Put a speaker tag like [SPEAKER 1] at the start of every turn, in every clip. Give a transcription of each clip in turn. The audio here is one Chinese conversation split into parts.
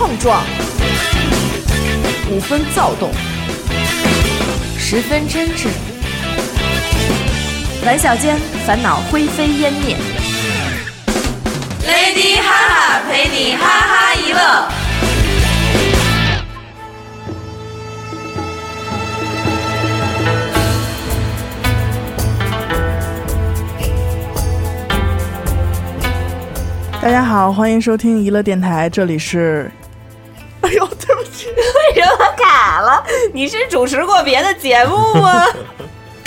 [SPEAKER 1] 碰撞，
[SPEAKER 2] 五分躁动，十分真挚。玩笑间，烦恼灰飞烟灭。Lady 哈哈陪你哈哈一乐。
[SPEAKER 1] 大家好，欢迎收听娱乐电台，这里是。哎呦，对不起，
[SPEAKER 2] 为什么卡了？你是主持过别的节目吗？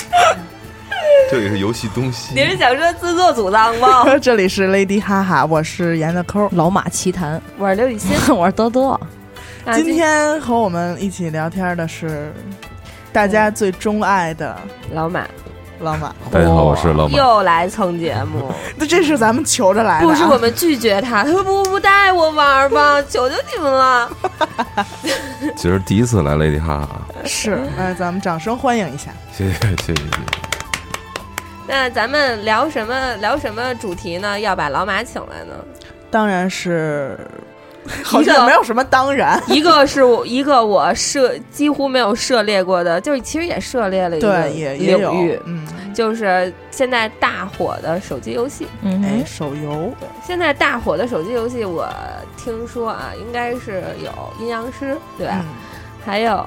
[SPEAKER 3] 这里是游戏东西。
[SPEAKER 2] 你是想说自作主张吗？
[SPEAKER 1] 这里是 Lady 哈哈，我是严的抠，
[SPEAKER 4] 老马奇谈，
[SPEAKER 2] 我是刘雨欣，
[SPEAKER 4] 我是多多。
[SPEAKER 1] 今天和我们一起聊天的是大家最钟爱的
[SPEAKER 2] 老马。
[SPEAKER 1] 老马，
[SPEAKER 3] 大家好，我是老马，
[SPEAKER 2] 又来蹭节目。
[SPEAKER 1] 那 这是咱们求着来的，
[SPEAKER 2] 不是我们拒绝他，他说不不带我玩吧，求求你们了。
[SPEAKER 3] 其实第一次来 Lady 哈哈，
[SPEAKER 1] 是，那咱们掌声欢迎一下，
[SPEAKER 3] 谢谢谢谢谢谢。
[SPEAKER 2] 那咱们聊什么？聊什么主题呢？要把老马请来呢？
[SPEAKER 1] 当然是。好像没有什么当然，
[SPEAKER 2] 一个是我一个我涉几乎没有涉猎过的，就是其实也涉猎了一个领域，
[SPEAKER 1] 嗯，
[SPEAKER 2] 就是现在大火的手机游戏，
[SPEAKER 1] 哎，手游，
[SPEAKER 2] 现在大火的手机游戏，我听说啊，应该是有阴阳师，对吧？还有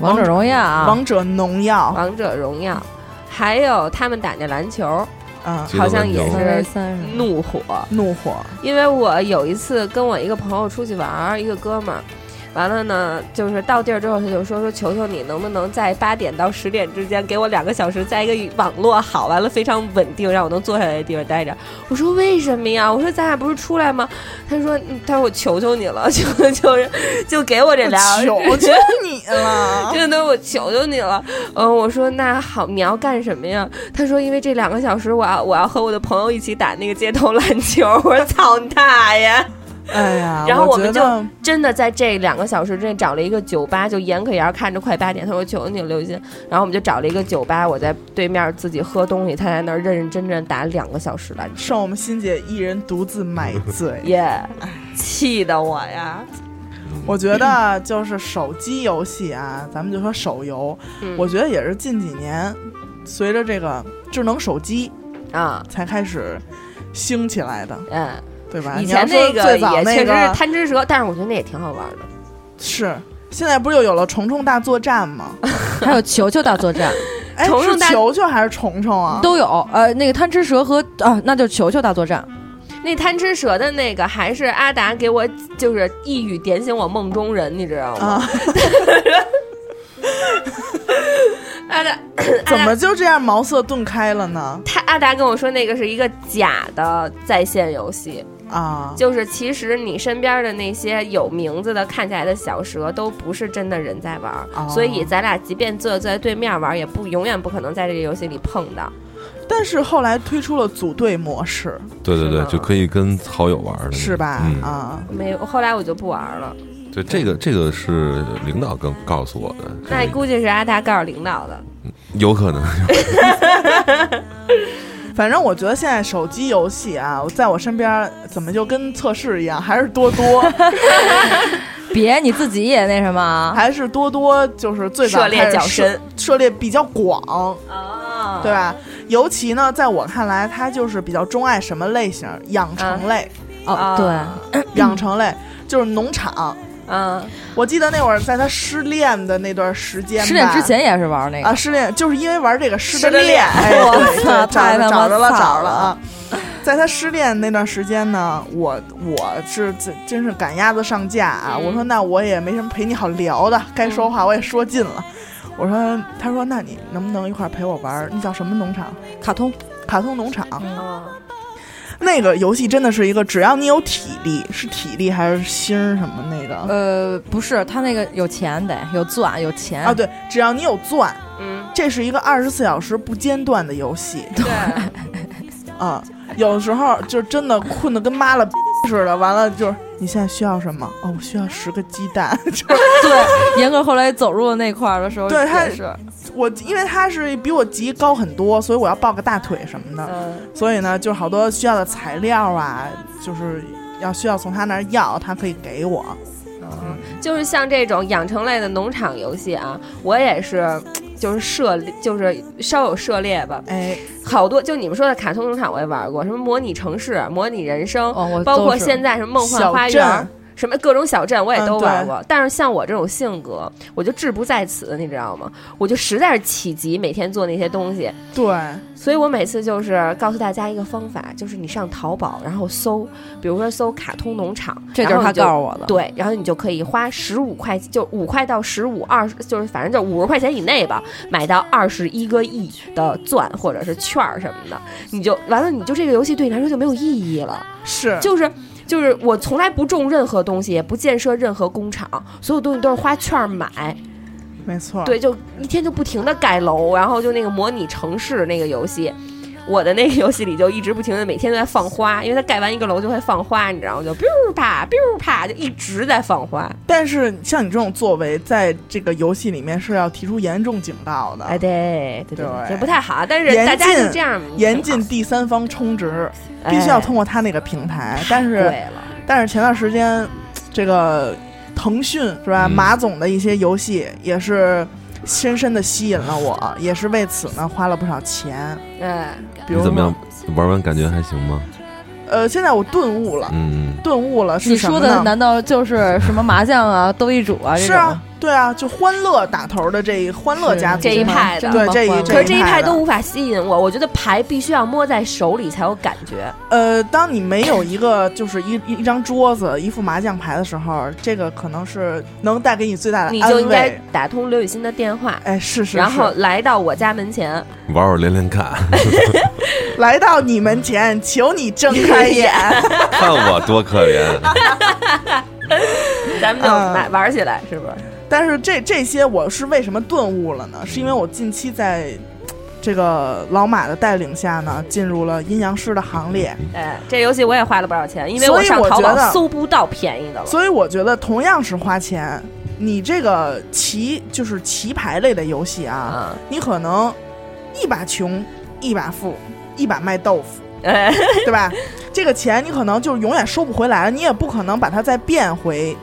[SPEAKER 4] 王者荣耀、
[SPEAKER 1] 王者农药、
[SPEAKER 2] 王者荣耀，还有他们打那篮球。
[SPEAKER 1] 嗯，
[SPEAKER 2] 好像也是怒火，
[SPEAKER 1] 怒火。
[SPEAKER 2] 因为我有一次跟我一个朋友出去玩，一个哥们儿。完了呢，就是到地儿之后，他就说说求求你，能不能在八点到十点之间给我两个小时，在一个网络好，完了非常稳定，让我能坐下来的地方待着。我说为什么呀？我说咱俩不是出来吗？他说他说我求求你了，求 求就给我这俩，
[SPEAKER 1] 求求你了，
[SPEAKER 2] 真的我求求你了。嗯，我说那好，你要干什么呀？他说因为这两个小时，我要我要和我的朋友一起打那个街头篮球。我说操你大爷！
[SPEAKER 1] 哎呀，
[SPEAKER 2] 然后我们就真的在这两个小时之内找了一个酒吧，就严可言看着快八点，他说求你刘鑫，然后我们就找了一个酒吧，我在对面自己喝东西，他在那儿认认真真打两个小时篮球，
[SPEAKER 1] 剩我们欣姐一人独自买 醉，
[SPEAKER 2] 耶，气的我呀！
[SPEAKER 1] 我觉得就是手机游戏啊，咱们就说手游，我觉得也是近几年随着这个智能手机
[SPEAKER 2] 啊。
[SPEAKER 1] 才开始兴起来的，
[SPEAKER 2] 嗯。
[SPEAKER 1] 对吧？
[SPEAKER 2] 以前那个也确实
[SPEAKER 1] 是
[SPEAKER 2] 贪吃蛇，但是我觉得那也挺好玩的。
[SPEAKER 1] 是，现在不是又有了虫虫大作战吗？
[SPEAKER 4] 还有球球大作战，
[SPEAKER 1] 哎，是球球还是虫虫啊？
[SPEAKER 4] 都有。呃，那个贪吃蛇和啊，那就是球球大作战。
[SPEAKER 2] 那贪吃蛇的那个还是阿达给我，就是一语点醒我梦中人，你知道吗？阿达
[SPEAKER 1] 怎么就这样茅塞顿开了呢？
[SPEAKER 2] 他阿达跟我说，那个是一个假的在线游戏。
[SPEAKER 1] 啊，
[SPEAKER 2] 就是其实你身边的那些有名字的看起来的小蛇都不是真的人在玩，所以咱俩即便坐在对面玩，也不永远不可能在这个游戏里碰到。
[SPEAKER 1] 但是后来推出了组队模式，
[SPEAKER 3] 对对对，就可以跟好友玩的，
[SPEAKER 1] 是吧？啊，
[SPEAKER 2] 没有，后来我就不玩了。
[SPEAKER 3] 对，这个这个是领导跟告诉我的，
[SPEAKER 2] 那估计是阿达告诉领导的，
[SPEAKER 3] 有可能。
[SPEAKER 1] 反正我觉得现在手机游戏啊，在我身边怎么就跟测试一样，还是多多。
[SPEAKER 4] 别你自己也那什么，
[SPEAKER 1] 还是多多就是最早
[SPEAKER 2] 涉猎较深，
[SPEAKER 1] 涉猎比较广啊，对吧？尤其呢，在我看来，他就是比较钟爱什么类型？养成类
[SPEAKER 4] 哦，
[SPEAKER 1] 对，养成类就是农场。
[SPEAKER 2] 嗯，
[SPEAKER 1] 我记得那会儿在他失恋的那段时间，
[SPEAKER 4] 失恋之前也是玩那个
[SPEAKER 1] 啊，失恋就是因为玩这个
[SPEAKER 2] 失
[SPEAKER 1] 的恋，
[SPEAKER 4] 我操，
[SPEAKER 1] 找找着了，找着了
[SPEAKER 4] 啊！
[SPEAKER 1] 在他失恋那段时间呢，我我是真真是赶鸭子上架啊！我说那我也没什么陪你好聊的，该说话我也说尽了。我说，他说那你能不能一块陪我玩？那叫什么农场？
[SPEAKER 4] 卡通，
[SPEAKER 1] 卡通农场。那个游戏真的是一个，只要你有体力，是体力还是心什么那个？
[SPEAKER 4] 呃，不是，他那个有钱得有钻有钱
[SPEAKER 1] 啊。对，只要你有钻，
[SPEAKER 2] 嗯，
[SPEAKER 1] 这是一个二十四小时不间断的游戏。
[SPEAKER 2] 对，
[SPEAKER 1] 啊，有的时候就真的困得跟妈了逼 似的，完了就是你现在需要什么？哦，我需要十个鸡蛋，就是
[SPEAKER 4] 对，严哥后来走入那块儿的时候，
[SPEAKER 1] 对他
[SPEAKER 4] 也是，
[SPEAKER 1] 我，因为他是比我级高很多，所以我要抱个大腿什么的，
[SPEAKER 2] 嗯，
[SPEAKER 1] 所以呢，就好多需要的材料啊，就是要需要从他那儿要，他可以给我。
[SPEAKER 2] 嗯就是像这种养成类的农场游戏啊，我也是。就是涉猎，就是稍有涉猎吧。
[SPEAKER 1] 哎，
[SPEAKER 2] 好多就你们说的卡通农场我也玩过，什么模拟城市、模拟人生，
[SPEAKER 4] 哦，
[SPEAKER 2] 包括现在什么梦幻花园。什么各种小镇我也都玩过，但是像我这种性格，我就志不在此，你知道吗？我就实在是起急，每天做那些东西，
[SPEAKER 1] 对，
[SPEAKER 2] 所以我每次就是告诉大家一个方法，就是你上淘宝，然后搜，比如说搜卡通农场，
[SPEAKER 4] 这就是他告诉我的。
[SPEAKER 2] 对，然后你就可以花十五块，就五块到十五二十，就是反正就五十块钱以内吧，买到二十一个亿的钻或者是券儿什么的，你就完了，你就这个游戏对你来说就没有意义了，
[SPEAKER 1] 是，
[SPEAKER 2] 就是。就是我从来不种任何东西，也不建设任何工厂，所有东西都是花券儿买。
[SPEAKER 1] 没错。
[SPEAKER 2] 对，就一天就不停的盖楼，然后就那个模拟城市那个游戏，我的那个游戏里就一直不停的每天都在放花，因为它盖完一个楼就会放花，你知道吗？就 biu 啪 biu 啪就一直在放花。
[SPEAKER 1] 但是像你这种作为，在这个游戏里面是要提出严重警告的，
[SPEAKER 2] 哎，对对
[SPEAKER 1] 对
[SPEAKER 2] 这不太好，但是大家就这样
[SPEAKER 1] 严禁第三方充值，必须要通过他那个平台。但是
[SPEAKER 2] 对了，
[SPEAKER 1] 但是前段时间，这个腾讯是吧？
[SPEAKER 3] 嗯
[SPEAKER 1] 马总的一些游戏也是深深的吸引了我，也是为此呢花了不少钱。
[SPEAKER 2] 对，
[SPEAKER 1] 比如
[SPEAKER 3] 怎么样？玩完感觉还行吗？
[SPEAKER 1] 呃，现在我顿悟了，
[SPEAKER 3] 嗯，
[SPEAKER 1] 顿悟了是
[SPEAKER 4] 你说的？难道就是什么麻将啊、斗地主啊这种？
[SPEAKER 1] 是啊，对啊，就欢乐打头的这一欢乐家族
[SPEAKER 2] 这一派的
[SPEAKER 1] 对这一
[SPEAKER 2] 可是这一派都无法吸引我，我觉得牌必须要摸在手里才有感觉。
[SPEAKER 1] 呃，当你没有一个就是一一一张桌子、一副麻将牌的时候，这个可能是能带给你最大的安
[SPEAKER 2] 你就应该。打通刘雨欣的电话，
[SPEAKER 1] 哎，是是，
[SPEAKER 2] 然后来到我家门前，
[SPEAKER 3] 玩玩连连看，
[SPEAKER 1] 来到你门前，求你睁开眼。
[SPEAKER 3] 看我多可怜。
[SPEAKER 2] 咱们就
[SPEAKER 1] 嗯
[SPEAKER 2] 买玩起来，是不是？
[SPEAKER 1] 但是这这些我是为什么顿悟了呢？是因为我近期在这个老马的带领下呢，进入了阴阳师的行列。
[SPEAKER 2] 哎，这游戏我也花了不少钱，因为
[SPEAKER 1] 所以
[SPEAKER 2] 上淘宝
[SPEAKER 1] 我觉得
[SPEAKER 2] 搜不到便宜的了。
[SPEAKER 1] 所以我觉得同样是花钱，你这个棋就是棋牌类的游戏啊，
[SPEAKER 2] 啊，
[SPEAKER 1] 你可能一把穷一把富，一把卖豆腐，
[SPEAKER 2] 哎，
[SPEAKER 1] 对吧？这个钱你可能就永远收不回来了，你也不可能把它再变回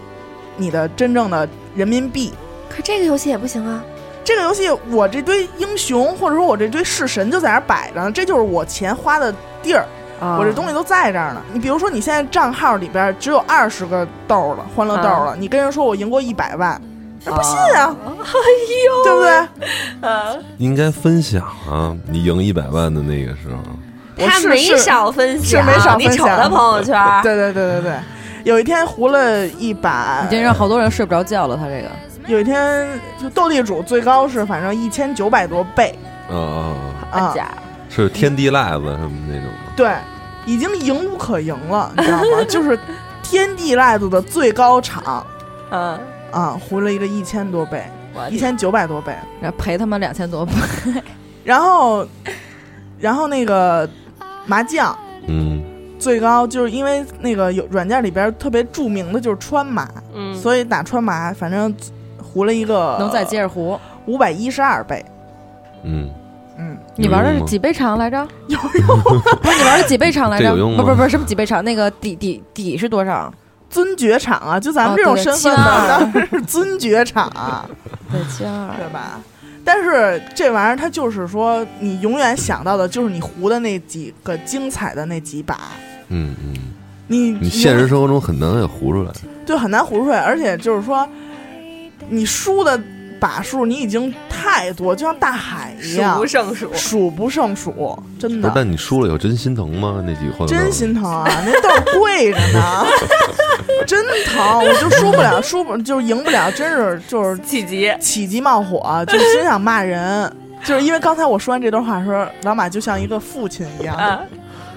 [SPEAKER 1] 你的真正的人民币。
[SPEAKER 2] 可这个游戏也不行啊。
[SPEAKER 1] 这个游戏，我这堆英雄或者说我这堆式神就在那儿摆着呢，这就是我钱花的地儿，
[SPEAKER 2] 啊
[SPEAKER 1] 我这东西都在这儿呢。你比如说，你现在账号里边只有二十个豆了，欢乐豆了，你跟人说我赢过一百万，人不信啊，哎呦对不对？
[SPEAKER 2] 啊，
[SPEAKER 3] 应该分享啊！你赢一百万的那个时候，
[SPEAKER 2] 他没少分享，
[SPEAKER 1] 是没少分享
[SPEAKER 2] 你瞅他朋友圈，
[SPEAKER 1] 对对对对对，有一天胡了一把
[SPEAKER 4] 已，经让好多人睡不着觉了。他这个。
[SPEAKER 1] 有一天就斗地主最高是反正一千九百多倍。
[SPEAKER 3] 啊啊啊，是天地赖子什么那种吗？
[SPEAKER 1] 对，已经赢无可赢了，你知道吗？就是天地赖子的最高场。
[SPEAKER 2] 嗯，
[SPEAKER 1] 啊，胡了一个一千多倍，一千九百多倍，
[SPEAKER 4] 然后赔他们两千多倍，
[SPEAKER 1] 然后，然后那个麻将
[SPEAKER 3] 嗯，
[SPEAKER 1] 最高就是因为那个有软件里边特别著名的就是川麻，
[SPEAKER 2] 嗯，
[SPEAKER 1] 所以打川麻反正胡了一个
[SPEAKER 4] 能再接着胡。
[SPEAKER 1] 五百一十二倍，
[SPEAKER 3] 嗯，
[SPEAKER 1] 嗯，
[SPEAKER 4] 你玩的是几倍场来着？
[SPEAKER 1] 有
[SPEAKER 4] 用？不是你玩的几倍场来着？
[SPEAKER 3] 这有用吗
[SPEAKER 4] 不不不是什么几倍场，那个底底底是多少？
[SPEAKER 1] 尊爵场啊，就咱们这种身份当然 是尊爵场啊，
[SPEAKER 4] 对，七二。
[SPEAKER 1] 对吧？但是这玩意儿它就是说，你永远想到的就是你胡的那几个精彩的那几把，
[SPEAKER 3] 嗯嗯，
[SPEAKER 1] 你
[SPEAKER 3] 你现实生活中很难给糊出来。
[SPEAKER 1] 就很难糊出来，而且就是说，你输的把数你已经太多，就像大海一样
[SPEAKER 2] 数
[SPEAKER 1] 样
[SPEAKER 2] 不，胜数。
[SPEAKER 1] 数不胜数，真
[SPEAKER 3] 不是，
[SPEAKER 1] 的
[SPEAKER 3] 但你输了有真心疼吗？那几个欢乐豆
[SPEAKER 1] 真心疼啊！那豆儿贵着呢，真疼，我就输不了，输不就是赢不了，真是就是
[SPEAKER 2] 气急，
[SPEAKER 1] 起急冒火，就真想骂人。就是因为刚才我说完这段话的时候，老马就像一个父亲一样，
[SPEAKER 2] 啊，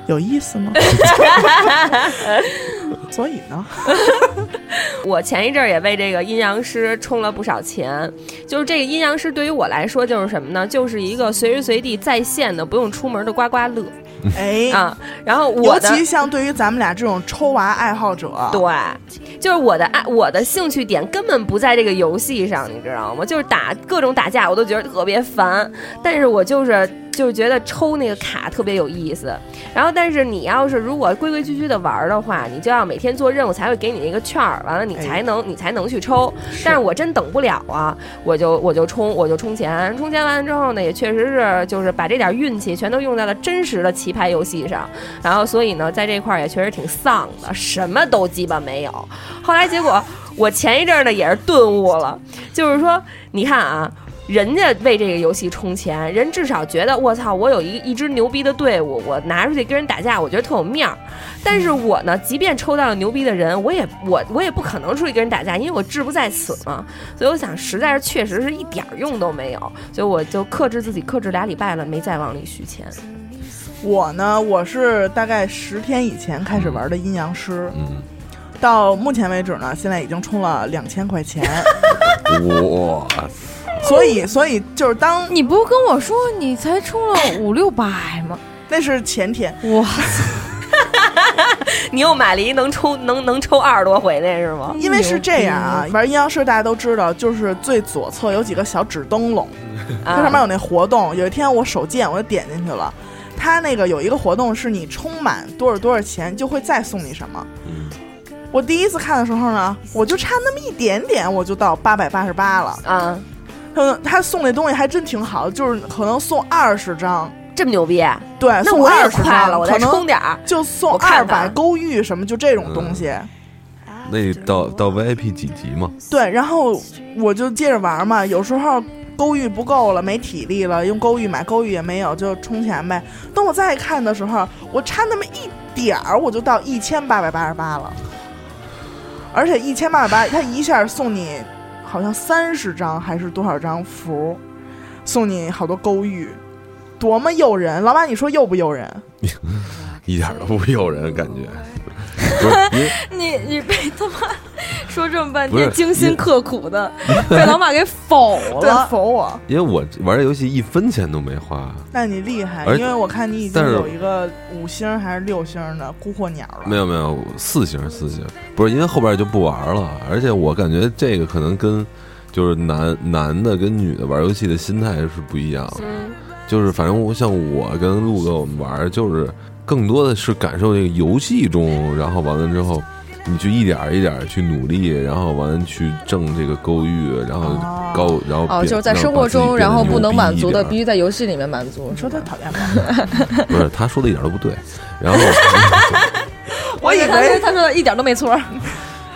[SPEAKER 1] 有意思吗？所以呢，
[SPEAKER 2] 我前一阵儿也为这个阴阳师充了不少钱。就是这个阴阳师对于我来说就是什么呢？就是一个随时随地在线的、不用出门的刮刮乐。
[SPEAKER 1] 哎，
[SPEAKER 2] 啊。然后我
[SPEAKER 1] 尤
[SPEAKER 2] 的
[SPEAKER 1] 其像对于咱们俩这种抽娃爱好者，
[SPEAKER 2] 对，就是我的爱，我的兴趣点根本不在这个游戏上，你知道吗？就是打各种打架，我都觉得特别烦。但是我就是就是觉得抽那个卡特别有意思。然后，但是你要是如果规规矩矩的玩儿的话，你就要每天做任务才会给你那个券儿，完了你才能、你才能去抽。但是。我真等不了啊，我就我就充我就充钱，充钱完了之后呢，也确实是。就是。把这点运气全都用在了真实的棋牌游戏上。然后所以呢，在这块儿也确实挺丧的，什么都鸡巴没有。后来结果我前一阵儿呢也是。顿悟了，就是。说，你看啊。人家为这个游戏充钱，人至少觉得我操，我有一一支牛逼的队伍，我拿出去跟人打架，我觉得特有面儿。但是我呢，即便抽到了牛逼的人，我也 我我也不可能出去跟人打架，因为我志不在此嘛。所以我想，实在是确实是一点儿用都没有，所以我就克制自己，克制俩礼拜了，没再往里续钱。
[SPEAKER 1] 我呢，我是大概十天以前开始玩的阴阳师，
[SPEAKER 3] 嗯，
[SPEAKER 1] 到目前为止呢，现在已经充了两千块钱，
[SPEAKER 3] 哇，
[SPEAKER 1] 所以所以就是当
[SPEAKER 4] 你不是跟我说你才充了五六百吗？
[SPEAKER 1] 那是前天，
[SPEAKER 4] 哇，
[SPEAKER 2] 你又买了一能抽能能抽二十多回那是吗？
[SPEAKER 1] 因为是这样啊，玩阴阳师大家都知道，就是最左侧有几个小纸灯笼，它上面有那活动。有一天我手贱，我就点进去了。它那个有一个活动，是你充满多少多少钱就会再送你什么。
[SPEAKER 3] 嗯
[SPEAKER 1] 我第一次看的时候呢，我就差那么一点点，我就到八百八十八了。
[SPEAKER 2] 啊，
[SPEAKER 1] 他他送那东西还真挺好，就是可能送二十张，
[SPEAKER 2] 这么牛逼，
[SPEAKER 1] 对，送
[SPEAKER 2] 那我也
[SPEAKER 1] 二十张，
[SPEAKER 2] 快了，我再充点儿。
[SPEAKER 1] 就送二百勾玉什么，就这种东西。
[SPEAKER 3] 那到到 VIP 几级嘛？
[SPEAKER 1] 对，然后我就接着玩嘛，有时候勾玉不够了，没体力了，用勾玉买勾玉也没有，就充钱呗。等我再看的时候，我差那么一点儿，我就到一千八百八十八了，而且一千八百八，他一下送你好像三十张还是多少张符，送你好多勾玉，多么诱人！老板，你说诱不诱人？
[SPEAKER 3] 一点都不诱人，感觉。不是，
[SPEAKER 4] 你你被他妈说这么半天精心刻苦的，被老马给否
[SPEAKER 1] 对，
[SPEAKER 4] 了。
[SPEAKER 1] 否我。
[SPEAKER 3] 因为我玩这游戏一分钱都没花，
[SPEAKER 1] 那你厉害，因为我看你已经有一个五星还是六星的孤惑鸟了。
[SPEAKER 3] 没有没有四星四星，不是因为后边就不玩了，而且我感觉这个可能跟就是男男的跟女的玩游戏的心态是不一样的，
[SPEAKER 2] 嗯，
[SPEAKER 3] 就是反正我像我跟陆哥我们玩，就是更多的是感受这个游戏中，然后完了之后。你去一点儿一点儿去努力，然后完了去挣这个勾玉，然后
[SPEAKER 1] 哦
[SPEAKER 3] 高，然后
[SPEAKER 4] 哦，就是在生活中，然后不能满足的，必须在游戏里面满足。
[SPEAKER 1] 你说他讨厌吗？
[SPEAKER 3] 不是他说的一点都不对，然后
[SPEAKER 1] 我以
[SPEAKER 4] 他
[SPEAKER 1] 为
[SPEAKER 4] 他说的一点都没错。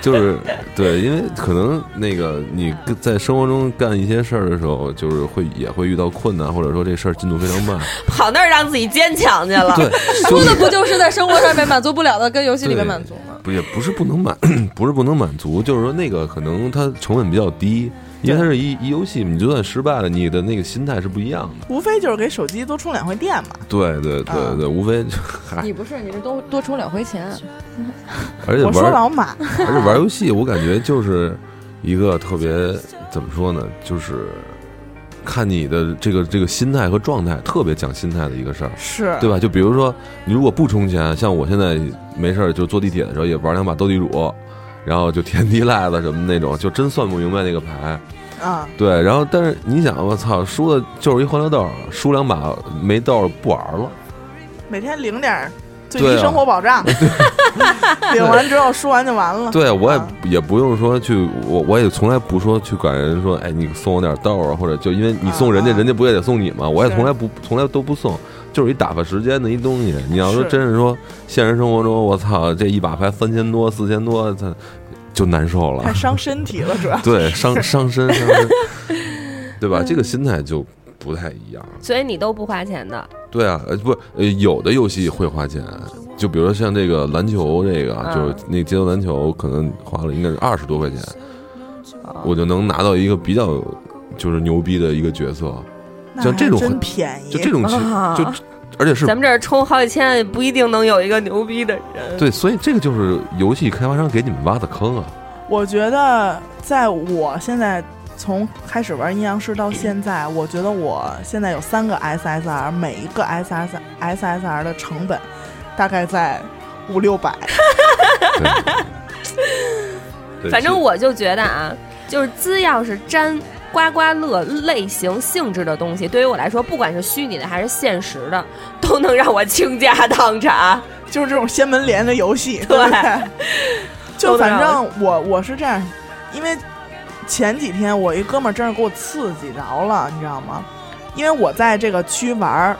[SPEAKER 3] 就是对，因为可能那个你在生活中干一些事儿的时候，就是会也会遇到困难，或者说这事儿进度非常慢。
[SPEAKER 2] 跑那儿让自己坚强去了。
[SPEAKER 3] 对，就是
[SPEAKER 4] 说的不就是在生活上面满足不了的，跟游戏里面满足吗？
[SPEAKER 3] 不也不是不能满，不是不能满足，就是说那个可能它成本比较低，因为它是一一游戏，你就算失败了，你的那个心态是不一样的。
[SPEAKER 1] 无非就是给手机多充两回电嘛。
[SPEAKER 3] 对对对对，无非就 嗨，
[SPEAKER 4] 你不是，你是多多充两回钱。
[SPEAKER 3] 而且
[SPEAKER 1] 我说
[SPEAKER 3] 玩
[SPEAKER 1] 老马，
[SPEAKER 3] 而且玩游戏，我感觉就是一个特别怎么说呢，就是看你的这个这个心态和状态，特别讲心态的一个事儿。
[SPEAKER 1] 是
[SPEAKER 3] 对吧？就比如说，你如果不充钱，像我现在没事儿就坐地铁的时候也玩两把斗地主，然后就天地赖子什么那种，就真算不明白那个牌。
[SPEAKER 1] 啊，
[SPEAKER 3] 对，然后但是你想，我操，输的就是一欢乐豆，输两把没豆不玩了。
[SPEAKER 1] 每天领点最低生活保障，领完之后输完就完了。
[SPEAKER 3] 对，我也
[SPEAKER 1] 啊
[SPEAKER 3] 也不用说去，我我也从来不说去管人说，哎，你送我点豆啊，或者就因为你送人家，
[SPEAKER 1] 啊
[SPEAKER 3] 人家不也得送你吗？我也从来不从来都不送，就是一打发时间的一东西。你要说真是说现实生活中，我操，这一把牌三千多四千多，它就难受了。
[SPEAKER 1] 太。伤身体了，主要。
[SPEAKER 3] 对，伤 伤身伤身，对吧？这个心态就不太一样。
[SPEAKER 2] 所以你都不花钱的，
[SPEAKER 3] 对啊，呃，不，呃，有的游戏会花钱，就比如说像这个篮球，这个、
[SPEAKER 2] 嗯。
[SPEAKER 3] 就是那街头篮球，可能花了应该是二十多块钱，
[SPEAKER 2] 哦。
[SPEAKER 3] 我就能拿到一个比较就是牛逼的一个角色，像这种
[SPEAKER 1] 真便宜。
[SPEAKER 3] 就这种
[SPEAKER 2] 啊
[SPEAKER 3] 就而且是
[SPEAKER 2] 咱们这儿充好几千也不一定能有一个牛逼的人。
[SPEAKER 3] 对，所以这个就是游戏开发商给你们挖的坑啊。
[SPEAKER 1] 我觉得在我现在从开始玩阴阳师到现在，我觉得我现在有三个 SSR，每一个 SSR SSR 的成本大概在五六百。
[SPEAKER 3] 对
[SPEAKER 2] 反正我就觉得啊，就是资要是沾刮刮乐类型性质的东西，对于我来说，不管是虚拟的还是现实的，都能让我倾家荡产。
[SPEAKER 1] 就是这种仙门联的游戏，
[SPEAKER 2] 对
[SPEAKER 1] 对？就反正我我是这样，因为前几天我一哥们儿真是给我刺激着了，你知道吗？因为我在这个区玩儿，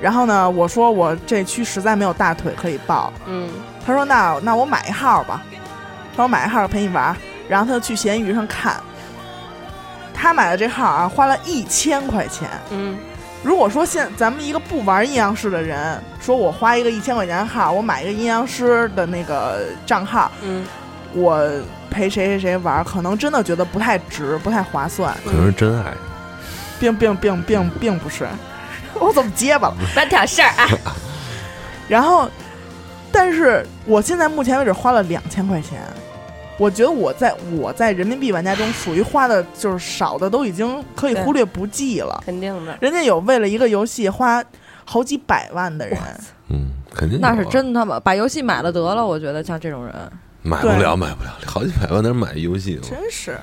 [SPEAKER 1] 然后呢，我说我这区实在没有大腿可以抱，
[SPEAKER 2] 嗯，
[SPEAKER 1] 他说那那我买一号吧，他说买一号陪你玩儿，然后他就去闲鱼上看，他买的这号啊花了一千块钱，
[SPEAKER 2] 嗯，
[SPEAKER 1] 如果说现咱们一个不玩阴阳师的人，说我花一个一千块钱号，我买一个阴阳师的那个账号，
[SPEAKER 2] 嗯，
[SPEAKER 1] 我陪谁谁谁玩，可能真的觉得不太值，不太划算，
[SPEAKER 3] 可能是真爱。
[SPEAKER 1] 并并并并并不是，我怎么结巴了？
[SPEAKER 2] 别挑事儿啊。
[SPEAKER 1] 然后，但是我现在目前为止花了两千块钱，我觉得我在我在人民币玩家中属于花的就是少的都已经可以忽略不计了。
[SPEAKER 2] 肯定的，
[SPEAKER 1] 人家有为了一个游戏花好几百万的人，
[SPEAKER 3] 嗯，肯定啊
[SPEAKER 4] 那是真他妈把游戏买了得了。我觉得像这种人，
[SPEAKER 3] 买不了，买不了，好几百万能买游戏吗？
[SPEAKER 1] 真是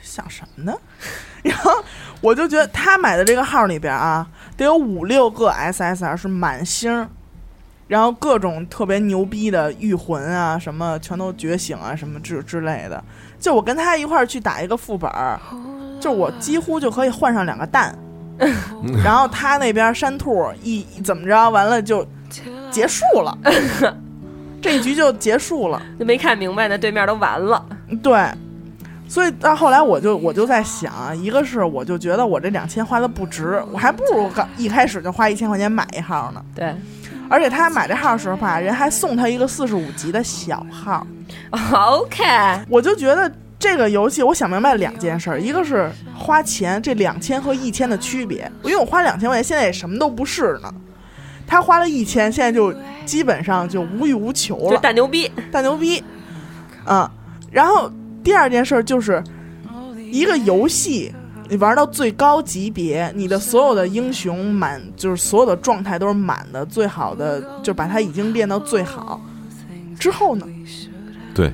[SPEAKER 1] 想什么呢？然后我就觉得他买的这个号里边啊，得有五六个 SSR 是满星，然后各种特别牛逼的御魂啊，什么全都觉醒啊，什么之之类的。就我跟他一块儿去打一个副本儿，就我几乎就可以换上两个蛋，然后他那边山兔一怎么着，完了就结束了，这一局就结束了。
[SPEAKER 2] 就没看明白呢，对面都完了。
[SPEAKER 1] 对，所以到后来我就我就在想啊，一个是我就觉得我这两千花的不值，我还不如刚一开始就花一千块钱买一号呢。
[SPEAKER 2] 对
[SPEAKER 1] 而且他买这号的时候吧，人还送他一个四十五级的小号
[SPEAKER 2] ，，OK，
[SPEAKER 1] 我就觉得这个游戏我想明白两件事儿，一个是花钱这两千和一千的区别，因为我花两千块钱现在也什么都不是呢，他花了一千，现在就基本上就无欲无求
[SPEAKER 2] 就
[SPEAKER 1] 了。
[SPEAKER 2] 大牛逼。
[SPEAKER 1] 大牛逼，嗯，然后第二件事儿就是一个游戏，你玩到最高级别，你的所有的英雄满，就是所有的状态都是满的，最好的就把它已经练到最好。之后呢，
[SPEAKER 3] 对，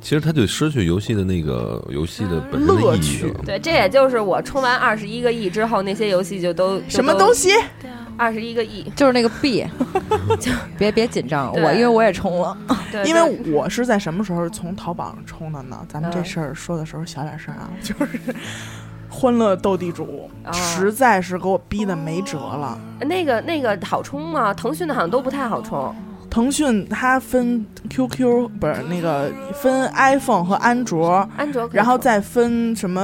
[SPEAKER 3] 其实他就失去游戏的那个游戏的本身
[SPEAKER 1] 乐趣
[SPEAKER 3] 的意义了。
[SPEAKER 2] 对，这也就是我充完二十一个亿之后，那些游戏就都
[SPEAKER 1] 什么东西？
[SPEAKER 2] 二十一个亿，
[SPEAKER 4] 就是那个币，别别紧张，我因为我也充了，
[SPEAKER 2] 对
[SPEAKER 1] 因为我是在什么时候从淘宝上充的呢？咱们这
[SPEAKER 2] 嗯
[SPEAKER 1] 事儿说的时候小点声啊，就是欢乐斗地主，
[SPEAKER 2] 哦
[SPEAKER 1] 实在是给我逼的没辙了。
[SPEAKER 2] 那个那个好充吗？腾讯的好像都不太好充。
[SPEAKER 1] 腾讯它分 QQ 不是那个分 iPhone 和安卓，
[SPEAKER 2] 安卓
[SPEAKER 1] 然后再分什么，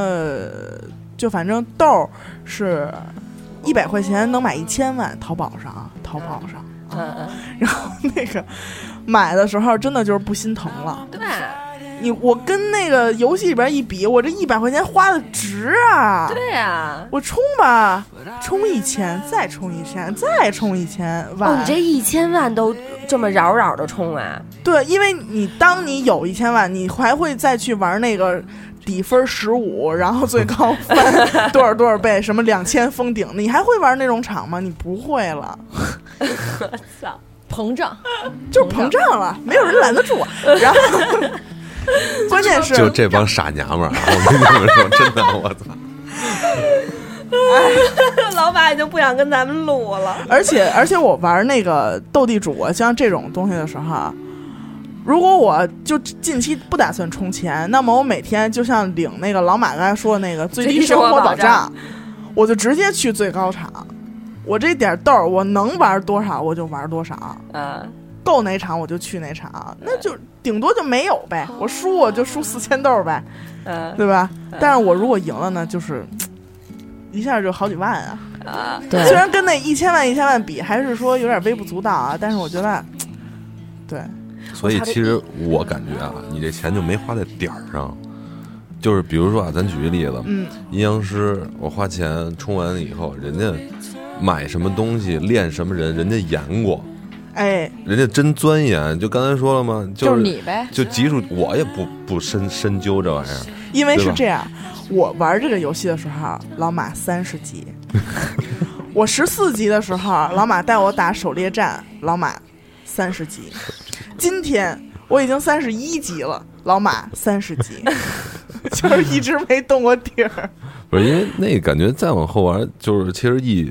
[SPEAKER 1] 就反正豆儿是一百块钱能买一千万，淘宝上啊，淘宝上，
[SPEAKER 2] 嗯嗯，
[SPEAKER 1] 然后那个买的时候真的就是不心疼了。
[SPEAKER 2] 对，
[SPEAKER 1] 你我跟那个游戏里边一比，我这一百块钱花的值啊！
[SPEAKER 2] 对啊。
[SPEAKER 1] 我充吧，充一千，再充一千，再充一千万。
[SPEAKER 2] 哦，你这一千万都这么扰扰的充啊？
[SPEAKER 1] 对，因为你当你有一千万，你还会再去玩那个底分十五，然后最高翻 多少多少倍，什么两千封顶，你还会玩那种场吗？你不会了，
[SPEAKER 2] 操！
[SPEAKER 4] 膨胀。
[SPEAKER 1] 就是膨胀了，没有人拦得住。然后，关键是
[SPEAKER 3] 就这帮傻娘们儿啊，我跟你们说，真的，我操！
[SPEAKER 2] 老板已经不想跟咱们录了。
[SPEAKER 1] 而且而且我玩那个斗地主啊，像这种东西的时候啊，如果我就近期不打算充钱，那么我每天就像领那个老马刚才说的那个最低生活保障，我就直接去最高场。我这点豆儿，我能玩多少我就玩多少，
[SPEAKER 2] 嗯，
[SPEAKER 1] 够哪场我就去哪场，那就顶多就没有呗。我输我就输四千豆儿呗，
[SPEAKER 2] 嗯
[SPEAKER 1] 对吧？但是我如果赢了呢，就是一下就好几万啊。
[SPEAKER 2] 啊，
[SPEAKER 1] 虽，然跟那一千万一千万比，还是说有点微不足道啊，但是我觉得，对，
[SPEAKER 3] 所以其实我感觉啊，你这钱就没花在点儿上。就是比如说啊，咱举个例子，
[SPEAKER 1] 嗯，
[SPEAKER 3] 阴阳师，我花钱充完了以后，人家买什么东西练什么人，人家演过，
[SPEAKER 1] 哎，
[SPEAKER 3] 人家真钻研。就刚才说了嘛，
[SPEAKER 4] 就是是你呗。
[SPEAKER 3] 就技术，我也不不深深究这玩意儿。
[SPEAKER 1] 因为是这样，我玩这个游戏的时候，老马三十级，我十四级的时候，老马带我打狩猎战，老马三十级，今天我已经三十一级了，老马三十级，就是一直没动过底儿。
[SPEAKER 3] 不是因为那感觉再往后玩，就是其实一，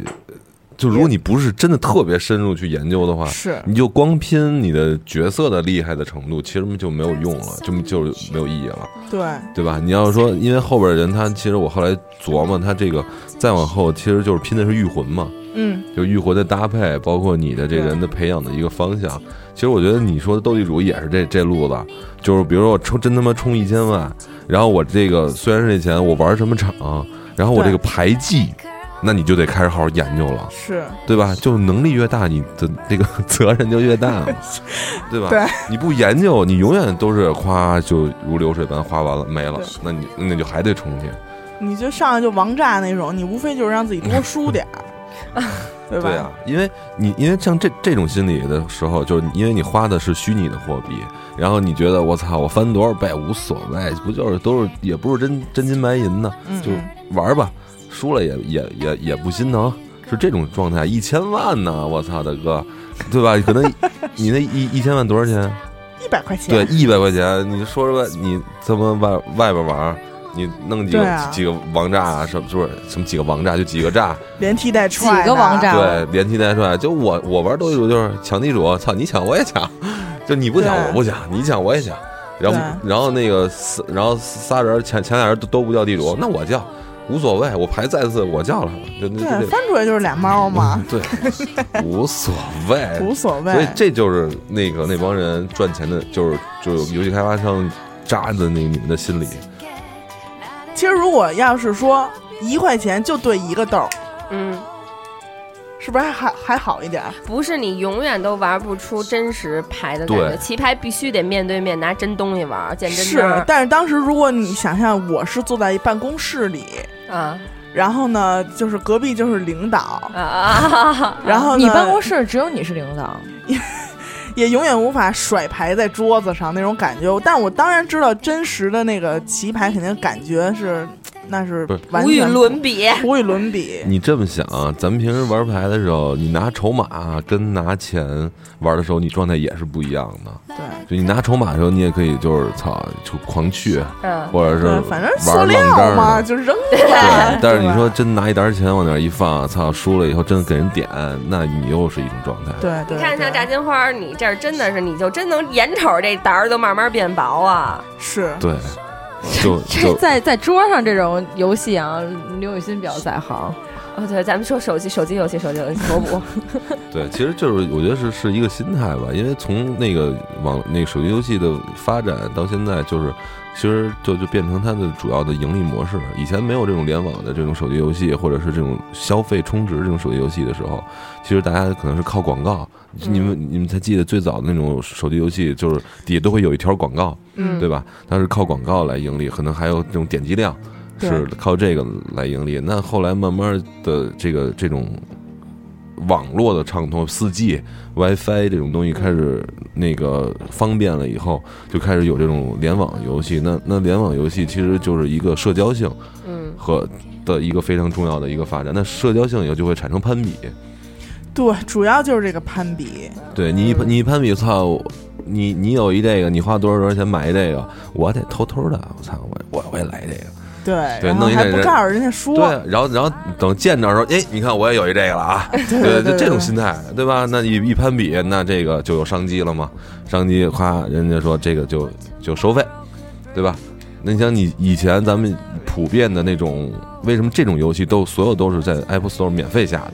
[SPEAKER 3] 就如果你不是真的特别深入去研究的话，
[SPEAKER 1] 是。
[SPEAKER 3] 你就光拼你的角色的厉害的程度，其实就没有用了，就就没有意义了，
[SPEAKER 1] 对，
[SPEAKER 3] 对吧？你要说，因为后边的人他其实我后来琢磨，他这个再往后其实就是拼的是御魂嘛，
[SPEAKER 1] 嗯，
[SPEAKER 3] 就御魂的搭配，包括你的这个人的培养的一个方向。其实我觉得你说的斗地主也是这这路子，就是比如说我充真他妈充一千万，然后我这个虽然是这钱，我玩什么场，然后我这个牌技，那你就得开始好好研究了，
[SPEAKER 1] 是
[SPEAKER 3] 对吧？就能力越大，你的这个 责任就越大嘛，对吧？
[SPEAKER 1] 对，
[SPEAKER 3] 你不研究，你永远都是夸就如流水般花完了没了，那你那就还得充去。
[SPEAKER 1] 你就上来就王炸那种，你无非就是让自己多输 点儿，对吧？
[SPEAKER 3] 对啊，因为你因为像这这种心理的时候，就是因为你花的是虚拟的货币，然后你觉得我操，我翻多少倍无所谓，不就是都是也不是真真金白银的，就玩吧，输了也也也也不心疼，是这种状态。一千万呢，我操，大哥，对吧？可能 你那一一千万多少钱？
[SPEAKER 1] 一百块钱，
[SPEAKER 3] 对，一百块钱，你说说你这么外外边玩。你弄几个、
[SPEAKER 1] 啊
[SPEAKER 3] 几个王炸啊，什么不是什么几个王炸，就几个炸，
[SPEAKER 1] 连踢带踹，
[SPEAKER 4] 几个王炸
[SPEAKER 3] 对，连踢带踹。就我我玩斗地主就是抢地主，操你抢我也抢，就你不抢我不抢，你抢我也抢。然后然后那个然后仨人前前俩人都都不叫地主，那我叫无所谓，我牌再次我叫来了，就那
[SPEAKER 1] 对，
[SPEAKER 3] 就
[SPEAKER 1] 翻出来就是俩猫嘛，
[SPEAKER 3] 对，无所谓，
[SPEAKER 1] 无所谓。
[SPEAKER 3] 所以这就是那个那帮人赚钱的，就是就是游戏开发商扎的那你们的心理。
[SPEAKER 1] 其实如果要是说一块钱就兑一个豆儿，
[SPEAKER 2] 嗯，
[SPEAKER 1] 是不是还还还好一点儿？
[SPEAKER 2] 不是你永远都玩不出真实牌的感觉，棋牌必须得面对面拿真东西玩，见真
[SPEAKER 1] 是，但是当时如果你想象我是坐在一办公室里，
[SPEAKER 2] 啊
[SPEAKER 1] 然后呢，就是隔壁就是领导，
[SPEAKER 2] 啊啊！
[SPEAKER 1] 然后呢
[SPEAKER 4] 你办公室只有你是领导，
[SPEAKER 1] 也也永远无法甩牌在桌子上那种感觉。但我当然知道真实的那个棋牌肯定感觉是，那是
[SPEAKER 3] 不是
[SPEAKER 2] 无与伦比。
[SPEAKER 1] 无与伦比。
[SPEAKER 3] 你这么想，咱们平时玩牌的时候，你拿筹码跟拿钱玩的时候，你状态也是不一样的。
[SPEAKER 1] 对
[SPEAKER 3] 就你拿筹码的时候，你也可以就是操，就狂去，
[SPEAKER 2] 嗯，
[SPEAKER 3] 或者是，
[SPEAKER 1] 反正塑
[SPEAKER 3] 玩
[SPEAKER 1] 料嘛，就扔吧。
[SPEAKER 3] 对，但是你说真拿一沓钱往那儿一放，操，输了以后真的给人点，那你又是一种状态。
[SPEAKER 1] 对对，
[SPEAKER 2] 你看像炸金花，你这儿真的是，你就真能眼瞅这沓儿都慢慢变薄啊！
[SPEAKER 1] 是
[SPEAKER 3] 对，就
[SPEAKER 4] 这在在桌上这种游戏啊，刘雨欣比较在行。
[SPEAKER 2] 哦，对，咱们说手机手机游戏，手机游戏，我补。
[SPEAKER 3] 对，其实就是我觉得是是一个心态吧，因为从那个网那个手机游戏的发展到现在，就是其实就就变成它的主要的盈利模式。以前没有这种联网的这种手机游戏，或者是这种消费充值这种手机游戏的时候，其实大家可能是靠广告。你们你们才记得最早的那种手机游戏，就是底下都会有一条广告，
[SPEAKER 1] 嗯
[SPEAKER 3] 对吧？它是靠广告来盈利，可能还有这种点击量。是靠这个来盈利。那后来慢慢的这个这种网络的畅通，四 G、WiFi 这种东西开始那个方便了以后，就开始有这种联网游戏。那那联网游戏其实就是一个社交性
[SPEAKER 2] 嗯，
[SPEAKER 3] 和的一个非常重要的一个发展。那社交性以后就会产生攀比。
[SPEAKER 1] 对，主要就是这个攀比。
[SPEAKER 3] 对你你一攀比，操！你你有一这个，你花多少多少钱买一这个，我得偷偷的，我操，我我我也来这个。
[SPEAKER 1] 对，
[SPEAKER 3] 对弄一个人
[SPEAKER 1] 不告诉人家说，
[SPEAKER 3] 对，然后然后等见着的时候，哎，你看我也有一这个了啊，
[SPEAKER 1] 对
[SPEAKER 3] 就这种心态，对吧？那一一攀比，那这个就有商机了嘛？商机，夸人家说这个就就收费，对吧？那你想你以前咱们普遍的那种，为什么这种游戏都所有都是在 Apple Store 免费下的？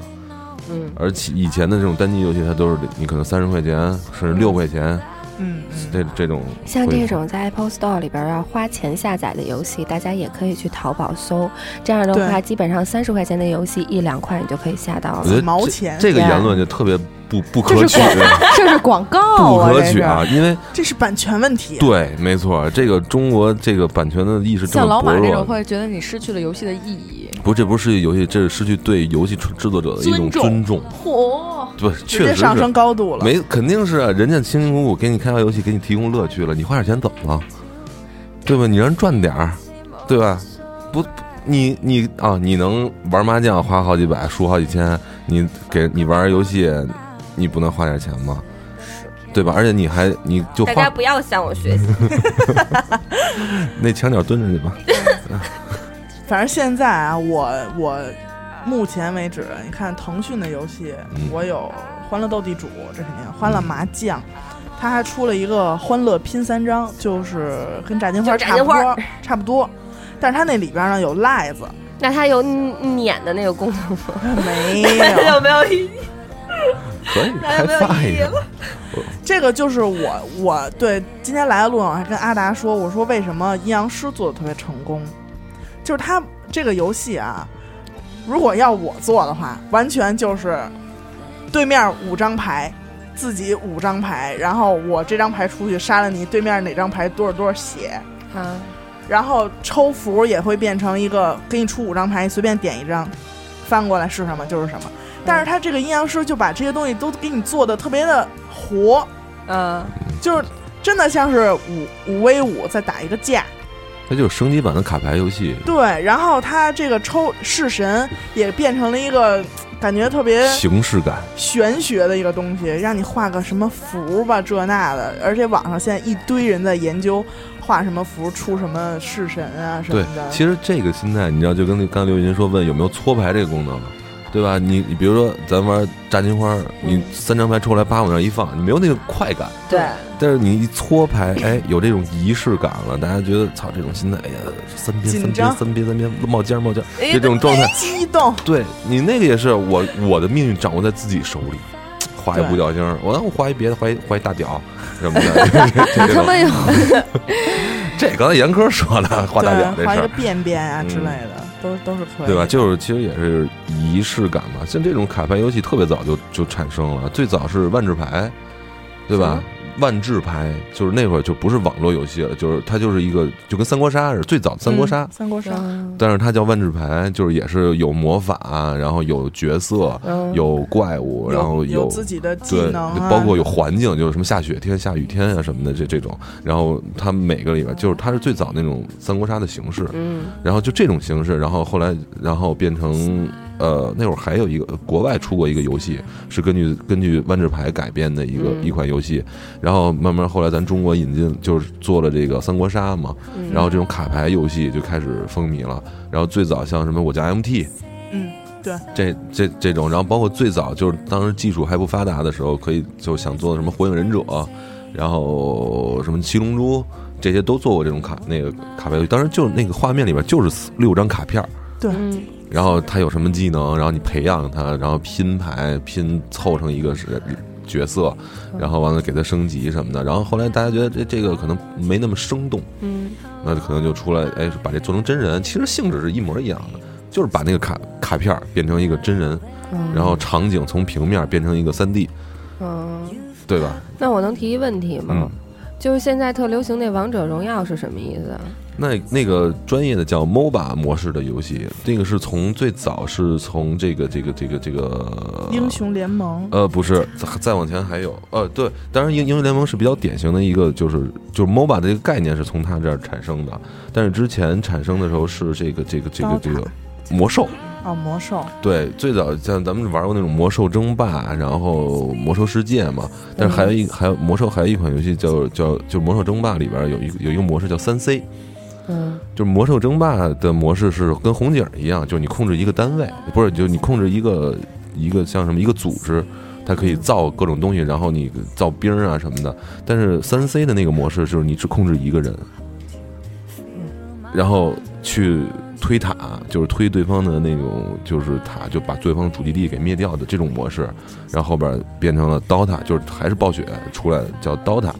[SPEAKER 2] 嗯，
[SPEAKER 3] 而且以前的这种单机游戏，它都是你可能三十块钱甚至六块钱，
[SPEAKER 1] 嗯嗯，
[SPEAKER 3] 这这种
[SPEAKER 2] 像这种在 Apple Store 里边要花钱下载的游戏，大家也可以去淘宝搜。这样的话，基本上三十块钱的游戏一两块你就可以下到了。
[SPEAKER 3] 我觉得
[SPEAKER 1] 几毛钱
[SPEAKER 3] 这这个言论就特别不 不可取
[SPEAKER 4] 这是，广告
[SPEAKER 3] 不。可取啊！因为
[SPEAKER 1] 这是版权问题。
[SPEAKER 3] 对，没错，这个中国这个版权的意识这么
[SPEAKER 4] 像老马
[SPEAKER 3] 薄弱
[SPEAKER 4] 这种会觉得你失去了游戏的意义。
[SPEAKER 3] 不，这不是游戏，这是失去对游戏制作者的一种尊重。
[SPEAKER 2] 嚯，
[SPEAKER 3] 对，确实
[SPEAKER 1] 上升
[SPEAKER 3] 是。
[SPEAKER 1] 高度了。
[SPEAKER 3] 没，肯定是啊，人家辛辛苦苦给你开发游戏，给你提供乐趣了，你花点钱怎么了？对吧？你让人赚点儿，对吧？不，你你啊，你能玩麻将花好几百，输好几千，你给你玩游戏，你不能花点钱吗？对吧？而且你还你就
[SPEAKER 2] 大家不要向我学习。
[SPEAKER 3] 那墙角蹲着去吧。
[SPEAKER 1] 反正现在啊，我我目前为止，你看腾讯的游戏，
[SPEAKER 3] 嗯
[SPEAKER 1] 我有《欢乐斗地主》，这肯定；《欢乐麻将》，它还出了一个《欢乐拼三张》，就是跟炸金花差不多，差不多。但是它那里边呢有赖子，
[SPEAKER 2] 那它有碾的那个功能吗？
[SPEAKER 1] 没
[SPEAKER 2] 有
[SPEAKER 1] 有。
[SPEAKER 2] 没有意义？
[SPEAKER 3] 可以 开发一下。
[SPEAKER 2] 意义了？
[SPEAKER 1] 这个就是我我对今天来的路上，我还跟阿达说，我说为什么阴阳师做的特别成功，就是他这个游戏啊，如果要我做的话，完全就是对面五张牌，自己五张牌，然后我这张牌出去杀了你，对面哪张牌多少多少血，
[SPEAKER 2] 嗯，
[SPEAKER 1] 然后抽符也会变成一个给你出五张牌，你随便点一张，翻过来是什么就是什么。但是他这个阴阳师就把这些东西都给你做的特别的活，
[SPEAKER 2] 嗯，
[SPEAKER 1] 就是真的像是五五 v 五在打一个架。
[SPEAKER 3] 它就是升级版的卡牌游戏，
[SPEAKER 1] 对，然后他这个抽式神也变成了一个感觉特别
[SPEAKER 3] 形式感。
[SPEAKER 1] 玄学的一个东西，让你画个什么符吧，这那的。而且网上现在一堆人在研究画什么符出什么式神啊什么的。，
[SPEAKER 3] 其实这个心态，你知道，就跟那刚刘雨欣说问有没有搓牌这个功能，对吧？你你比如说咱玩炸金花，你三张牌抽来八往那一放，你没有那个快感。
[SPEAKER 2] 对，
[SPEAKER 3] 但是你一搓牌，哎，有这种仪式感了，大家觉得操，这种心态，哎呀，三边三边三边三边冒尖冒尖，这种状态。
[SPEAKER 1] 激动，
[SPEAKER 3] 对你那个也是，我我的命运掌握在自己手里。画一五角星，我我画一别的，画一画一大屌什么的，这这种
[SPEAKER 4] 他们有
[SPEAKER 3] 这刚才严科说的画大屌
[SPEAKER 1] 对，画一个
[SPEAKER 3] 这事儿，
[SPEAKER 1] 便便啊
[SPEAKER 3] 嗯
[SPEAKER 1] 之类的，都都是可以，
[SPEAKER 3] 对吧？？就是其实也是仪式感嘛。像这种卡牌游戏特别早就就产生了，最早是万智牌，对吧？万智牌就是那会儿就不是网络游戏了，就是它就是一个就跟三国杀似的，最早三国杀。
[SPEAKER 1] 嗯，三国杀，
[SPEAKER 2] 嗯。
[SPEAKER 3] 但是它叫万智牌，就是也是有魔法，然后有角色，
[SPEAKER 2] 嗯。
[SPEAKER 3] 有怪物，然后
[SPEAKER 1] 有自己的技
[SPEAKER 3] 对
[SPEAKER 1] 能啊，
[SPEAKER 3] 包括有环境，就是什么下雪天、下雨天啊什么的这这种。然后它每个里边就是它是最早那种三国杀的形式，
[SPEAKER 2] 嗯。
[SPEAKER 3] 然后就这种形式，然后后来然后变成呃那会儿还有一个国外出过一个游戏，是根据根据万智牌改编的一个、
[SPEAKER 2] 嗯
[SPEAKER 3] 一款游戏，然后慢慢后来咱中国引进就是做了这个三国杀嘛，
[SPEAKER 2] 嗯，
[SPEAKER 3] 然后这种卡牌游戏就开始风靡了。然后最早像什么我家 MT
[SPEAKER 1] 嗯，对，
[SPEAKER 3] 这这这种，然后包括最早就是当时技术还不发达的时候，可以就想做什么火影忍者，然后什么七龙珠。这些都做过这种卡那个卡牌游戏，当时就那个画面里边就是六张卡片儿，
[SPEAKER 1] 对，
[SPEAKER 2] 嗯
[SPEAKER 3] 然后他有什么技能，然后你培养他，然后拼牌拼凑成一个是角色，然后完了给他升级什么的。然后后来大家觉得这这个可能没那么生动，
[SPEAKER 2] 嗯
[SPEAKER 3] 那就可能就出来，哎，把这做成真人。其实性质是一模一样的，就是把那个卡卡片变成一个真人，
[SPEAKER 2] 嗯，
[SPEAKER 3] 然后场景从平面变成一个三 D，
[SPEAKER 2] 嗯，
[SPEAKER 3] 对吧？
[SPEAKER 2] 那我能提一问题吗？
[SPEAKER 3] 嗯，
[SPEAKER 2] 就是现在特流行那王者荣耀是什么意思？啊？
[SPEAKER 3] 那那个专业的叫 MOBA 模式的游戏，这个是从最早是从这个这个这个这个
[SPEAKER 1] 英雄联盟，
[SPEAKER 3] 呃，不是，再再往前还有，呃，对，当然英英雄联盟是比较典型的一个，就是就是 MOBA 的这个概念是从它这儿产生的，但是之前产生的时候是这个这个这个这个魔兽，
[SPEAKER 1] 哦，魔兽，
[SPEAKER 3] 对，最早像咱们玩过那种魔兽争霸，然后魔兽世界嘛，但是还有一还有魔兽还有一款游戏叫叫就是魔兽争霸里边有一个有一个模式叫三 C，
[SPEAKER 2] 嗯。
[SPEAKER 3] 就是魔兽争霸的模式是跟红警一样，就是你控制一个单位，不是，就你控制一个一个像什么一个组织，它可以造各种东西，然后你造兵啊什么的。但是三 C 的那个模式就是你只控制一个人，然后去推塔，就是推对方的那种就是塔，就把对方主基地给灭掉的这种模式。然后后边变成了 DOTA，就是还是暴雪出来叫 DOTA。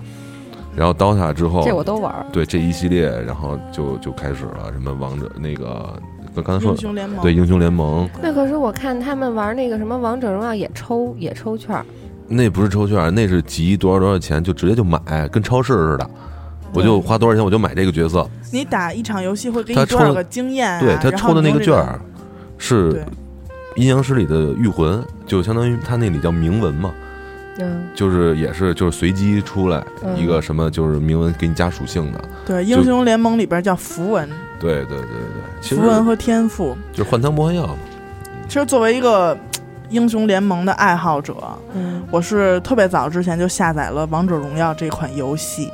[SPEAKER 3] 然后 DOTA 之后，
[SPEAKER 4] 这我都玩。
[SPEAKER 3] 对这一系列，然后就就开始了什么王者那个刚刚才说的
[SPEAKER 1] 英雄联盟，
[SPEAKER 3] 对英雄联盟，
[SPEAKER 2] 那可是我看他们玩那个什么王者荣耀也抽也抽券，
[SPEAKER 3] 那不是抽券，那是集多少多少钱就直接就买，跟超市似的。我就花多少钱我就买这个角色，
[SPEAKER 1] 你打一场游戏会给你多少个经验啊？
[SPEAKER 3] 对他抽的那个券儿，是阴阳师里的御魂，就相当于他那里叫铭文嘛，
[SPEAKER 2] 嗯
[SPEAKER 3] 就是也是就是随机出来
[SPEAKER 2] 嗯
[SPEAKER 3] 一个什么，就是铭文给你加属性的。
[SPEAKER 1] 对，英雄联盟里边叫符文，
[SPEAKER 3] 对对对对对，
[SPEAKER 1] 符文和天赋。
[SPEAKER 3] 就是换汤不换药嘛。
[SPEAKER 1] 其实作为一个英雄联盟的爱好者，
[SPEAKER 2] 嗯
[SPEAKER 1] 我是特别早之前就下载了《王者荣耀》这款游戏，